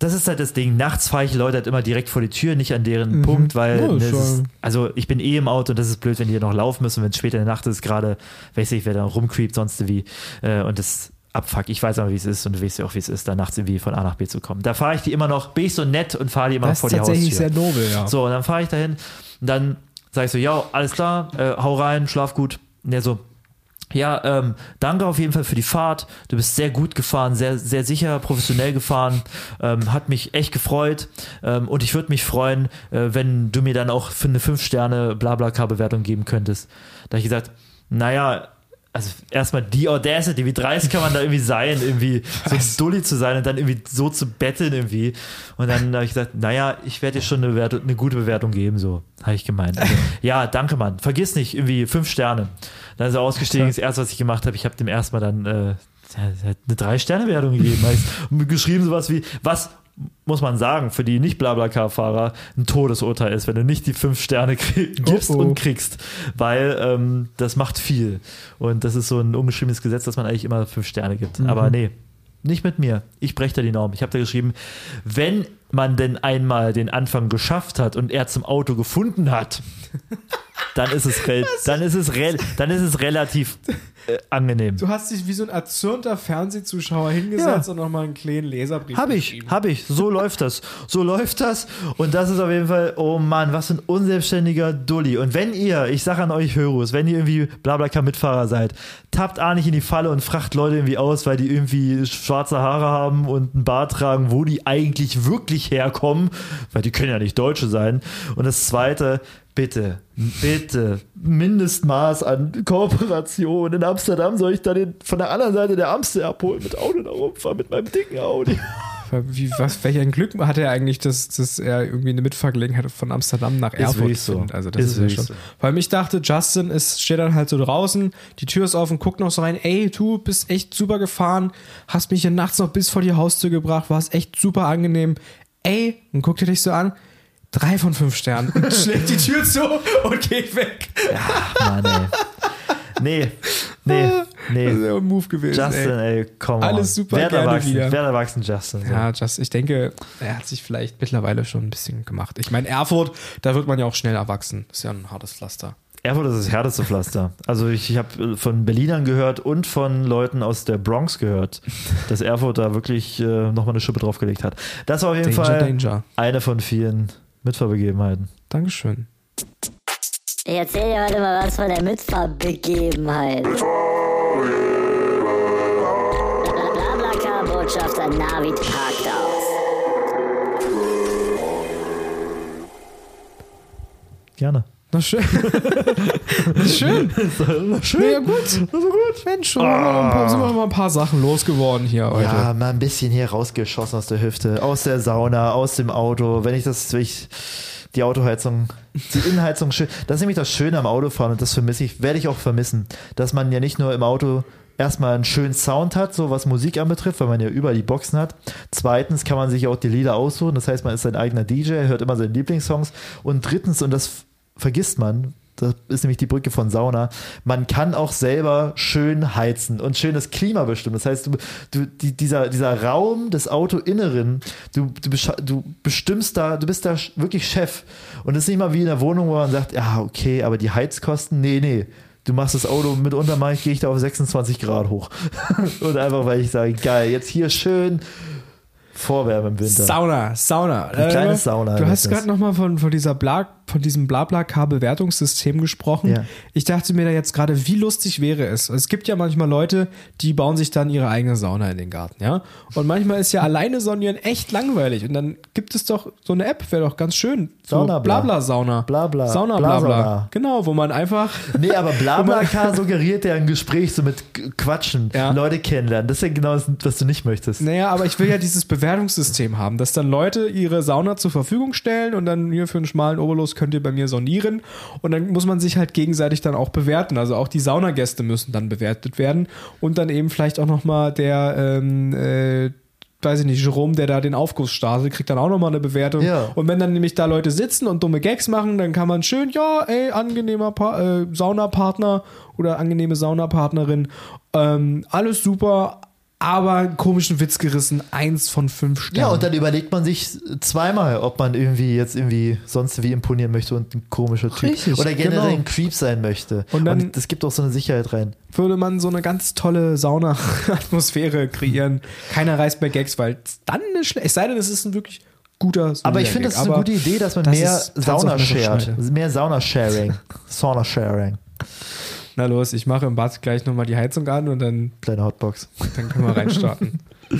das ist halt das Ding, nachts fahre ich Leute halt immer direkt vor die Tür, nicht an deren Punkt, weil Ja, ist ist, also ich bin eh im Auto und das ist blöd, wenn die noch laufen müssen, wenn es später in der Nacht ist, gerade, weiß ich, wer da rumcreept, sonst wie, äh, und das abfuck, ich weiß aber, wie es ist und du weißt ja auch, wie es ist, da nachts irgendwie von A nach B zu kommen. Da fahre ich die immer noch, bin ich so nett und fahre die immer Das vor ist die tatsächlich Haustür. sehr nobel, ja. So, und dann fahre ich dahin und dann sage ich so, ja, alles klar, äh, hau rein, schlaf gut. Und der so, ja, ähm, danke auf jeden Fall für die Fahrt. Du bist sehr gut gefahren, sehr, sehr sicher, professionell gefahren. Ähm, hat mich echt gefreut. Ähm, und ich würde mich freuen, äh, wenn du mir dann auch für eine 5-Sterne-Blabla-Bewertung geben könntest. Da habe ich gesagt, naja, also erstmal die Audacity, wie dreist kann man da irgendwie sein, irgendwie so ein Dulli zu sein und dann irgendwie so zu betteln irgendwie. Und dann habe ich gesagt, naja, ich werde dir schon eine, Bewertung, eine gute Bewertung geben, so habe ich gemeint. Also, ja, danke, Mann. Vergiss nicht, irgendwie fünf Sterne. Dann ist er ausgestiegen. Das erste, was ich gemacht habe, ich habe dem erstmal dann äh, eine Drei-Sterne-Wertung gegeben. Ich geschrieben sowas wie, was muss man sagen, für die nicht Blablacar-Fahrer ein Todesurteil ist, wenn du nicht die fünf Sterne krieg, gibst Oh, oh. und kriegst, weil ähm, das macht viel. Und das ist so ein ungeschriebenes Gesetz, dass man eigentlich immer fünf Sterne gibt. Mhm. Aber nee, nicht mit mir. Ich breche da die Norm. Ich habe da geschrieben, wenn man denn einmal den Anfang geschafft hat und er zum Auto gefunden hat, dann ist es, rel dann ist es, rel dann ist es relativ äh, angenehm. Du hast dich wie so ein erzürnter Fernsehzuschauer hingesetzt und nochmal einen kleinen Leserbrief Hab ich, hab ich. So läuft das. So läuft das. Und das ist auf jeden Fall, oh Mann, was ein unselbstständiger Dulli. Und wenn ihr, ich sag an euch Hörus, wenn ihr irgendwie Blablacar-Mitfahrer seid, tappt A nicht in die Falle und fracht Leute irgendwie aus, weil die irgendwie schwarze Haare haben und einen Bart tragen, wo die eigentlich wirklich herkommen, weil die können ja nicht Deutsche sein. Und das zweite, bitte, bitte, Mindestmaß an Kooperation. In Amsterdam soll ich da den von der anderen Seite der Amstel abholen mit Auto da rumfahren, mit meinem dicken Audi. Wie, was, welch ein Glück hatte er eigentlich, dass, dass er irgendwie eine Mitfahrgelegenheit von Amsterdam nach Erfurt wirklich so. findet. Also das Ist ist, ja schon. so. Vor allem ich dachte, Justin ist, steht dann halt so draußen, die Tür ist offen, guckt noch so rein, ey, du bist echt super gefahren, hast mich hier nachts noch bis vor die Haustür gebracht, warst echt super angenehm. Ey, und guckt er dich so an, drei von fünf Sternen und schlägt die Tür zu und geht weg. Mann, ey. Nee, nee, nee. Das ist ja ein Move gewesen. Justin, ey. ey, komm Alles super gerne erwachsen, wieder. werd erwachsen, Justin. So. Ja, Just, ich denke, er hat sich vielleicht mittlerweile schon ein bisschen gemacht. Ich meine, Erfurt, da wird man ja auch schnell erwachsen. Ist ja ein hartes Pflaster. Erfurt ist das härteste Pflaster. Also ich, ich habe von Berlinern gehört und von Leuten aus der Bronx gehört, dass Erfurt da wirklich äh, nochmal eine Schippe draufgelegt hat. Das war auf jeden Danger, Fall Danger. eine von vielen Mitfahrbegebenheiten. Dankeschön. Ich erzähl dir heute mal was von der Mitfahrbegebenheit. Blablacar-Botschafter Navid parkt aus. Gerne. Na schön. Na schön. Na schön. Ja, gut. Also gut. Mensch, schon sind wir mal ein paar Sachen losgeworden hier heute. Ja, mal ein bisschen hier rausgeschossen aus der Hüfte, aus der Sauna, aus dem Auto. Wenn ich das, wenn ich die Autoheizung, die Innenheizung schön. Das ist nämlich das Schöne am Autofahren und das vermisse ich, werde ich auch vermissen, dass man ja nicht nur im Auto erstmal einen schönen Sound hat, so was Musik anbetrifft, weil man ja überall die Boxen hat. Zweitens kann man sich auch die Lieder aussuchen, das heißt, man ist sein eigener DJ, hört immer seine Lieblingssongs. Und drittens, und das vergisst man, das ist nämlich die Brücke von Sauna. Man kann auch selber schön heizen und schönes Klima bestimmen. Das heißt, du, du, die, dieser, dieser Raum des Autoinneren, du, du, du bestimmst da, du bist da wirklich Chef. Und es ist nicht mal wie in der Wohnung, wo man sagt, ja, okay, aber die Heizkosten, nee, nee. Du machst das Auto mitunter mal, gehe ich da auf 26 Grad hoch. und einfach, weil ich sage, geil, jetzt hier schön Vorwärme im Winter. Sauna, Sauna. Ein kleines Sauna Du hast gerade nochmal von, von, dieser Bla, von diesem Blablacar-Bewertungssystem gesprochen. Ja. Ich dachte mir da jetzt gerade, wie lustig wäre es. Es gibt ja manchmal Leute, die bauen sich dann ihre eigene Sauna in den Garten, ja. Und manchmal ist ja alleine saunieren echt langweilig. Und dann gibt es doch so eine App, wäre doch ganz schön. So Saunabla. Blabla-Sauna. Blabla. Sauna, Blasauna. Blabla. Genau, wo man einfach. Nee, aber Blablacar suggeriert ja ein Gespräch so mit K- Quatschen, Ja. Leute kennenlernen. Das ist ja genau das, was du nicht möchtest. Naja, aber ich will ja dieses Bewertungssystem haben, dass dann Leute ihre Sauna zur Verfügung stellen und dann hier für einen schmalen Obolus könnt ihr bei mir saunieren und dann muss man sich halt gegenseitig dann auch bewerten. Also auch die Saunagäste müssen dann bewertet werden und dann eben vielleicht auch nochmal der, ähm, äh, weiß ich nicht, Jerome, der da den Aufguss startet, kriegt dann auch nochmal eine Bewertung. Ja. Und wenn dann nämlich da Leute sitzen und dumme Gags machen, dann kann man schön, ja, ey, angenehmer pa äh, Saunapartner oder angenehme Saunapartnerin, ähm, alles super, aber einen komischen Witz gerissen, eins von fünf Ja, Sternen. und dann überlegt man sich zweimal, ob man irgendwie jetzt irgendwie sonst wie imponieren möchte und ein komischer Typ. Richtig, Oder generell genau. ein Creep sein möchte. Und dann- und das gibt auch so eine Sicherheit rein. würde man so eine ganz tolle Sauna-Atmosphäre kreieren. Keiner reißt mehr Gags, weil es dann eine schlecht, es sei denn, es ist ein wirklich guter Aber ich finde, das ist eine gute Idee, dass man das mehr Sauna shared. Mehr Sauna-Sharing. Sauna-Sharing. Na los, ich mache im Bad gleich nochmal die Heizung an und dann, Kleine Hotbox. dann können wir reinstarten. Äh,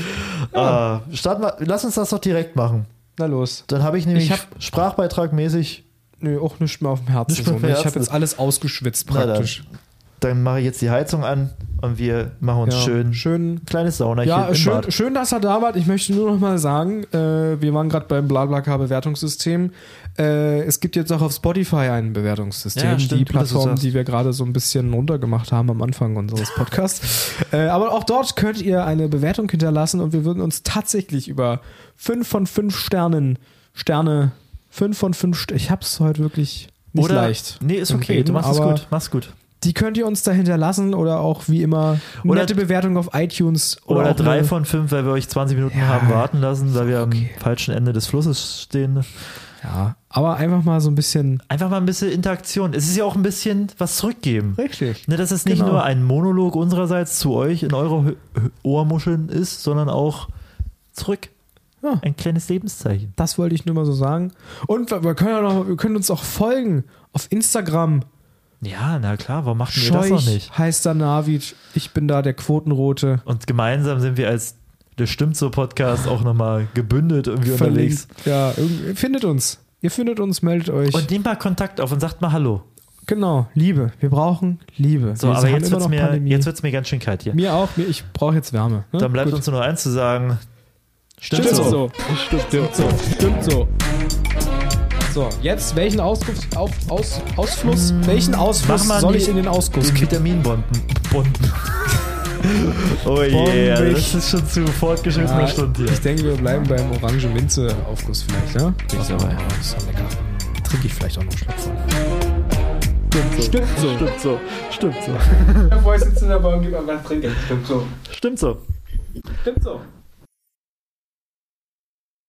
starten wir, lass uns das doch direkt machen. Na los. Dann habe ich nämlich Ich hab- Sprachbeitrag mäßig. Nö, auch nichts mehr auf dem Herzen. So, auf dem ne? Ich habe jetzt alles ausgeschwitzt Na dann. praktisch. Dann mache ich jetzt die Heizung an und wir machen uns Ja, schön, schön ein kleines Saunachen Ja, schön, schön, dass er da war. Ich möchte nur noch mal sagen, äh, wir waren gerade beim BlaBlaCar-Bewertungssystem. Äh, es gibt jetzt auch auf Spotify ein Bewertungssystem, Ja, stimmt, die Plattform, die wir gerade so ein bisschen runtergemacht haben am Anfang unseres Podcasts. äh, aber auch dort könnt ihr eine Bewertung hinterlassen und wir würden uns tatsächlich über fünf von fünf Sternen, Sterne, fünf von fünf, St ich hab's heute wirklich nicht Oder, leicht. Nee, ist okay. Reden, du machst es gut. Mach's gut. Die könnt ihr uns da hinterlassen oder auch wie immer Oder- nette Bewertung auf iTunes Oder, auch drei eine- von fünf, weil wir euch 20 Minuten Ja, haben warten lassen, weil wir okay. am falschen Ende des Flusses stehen. Ja, aber einfach mal so ein bisschen. Einfach mal ein bisschen Interaktion. Es ist ja auch ein bisschen was zurückgeben. Richtig. Ne, dass es nicht Genau. nur ein Monolog unsererseits zu euch in eure Ohrmuscheln ist, sondern auch zurück. Ja. Ein kleines Lebenszeichen. Das wollte ich nur mal so sagen. Und wir, können, ja noch, wir können uns auch folgen auf Instagram. Ja, na klar, warum machen wir das noch Scheuch nicht? heißt da Navid. Ich bin da der Quotenrote. Und gemeinsam sind wir als Das stimmt so Podcast auch nochmal gebündelt irgendwie unterwegs. Verlinkt. Ja, irgendwie- ihr findet uns. Ihr findet uns, meldet euch. Und nehmt mal Kontakt auf und sagt mal Hallo. genau, Liebe. Wir brauchen Liebe. So, wir aber jetzt wird's, noch mir, Pandemie. jetzt wird's mir ganz schön kalt hier. mir auch. Mir, ich brauche jetzt Wärme. Ne? Dann bleibt Gut. uns nur noch eins zu sagen. Stimmt, Stimmt so. so. Stimmt so. Stimmt so. So, jetzt welchen Ausguss, auf, aus, Ausfluss, welchen Ausfluss soll ich in den Ausguss kippen? Vitaminbomben. Bomben. oh je, Bombig. das ist schon zu fortgeschrittene Ja, Stunde hier. ich denke, wir bleiben beim Orange-Minze-Aufguss vielleicht, ne? Ich mal, ja. Das ist doch lecker. Trinke ich vielleicht auch noch einen Schluck von. Stimmt so. Stimmt so. Stimmt so. Bevor ich sitze dabei und gebe einfach Trinkgeld. Stimmt so. Stimmt so. Stimmt so.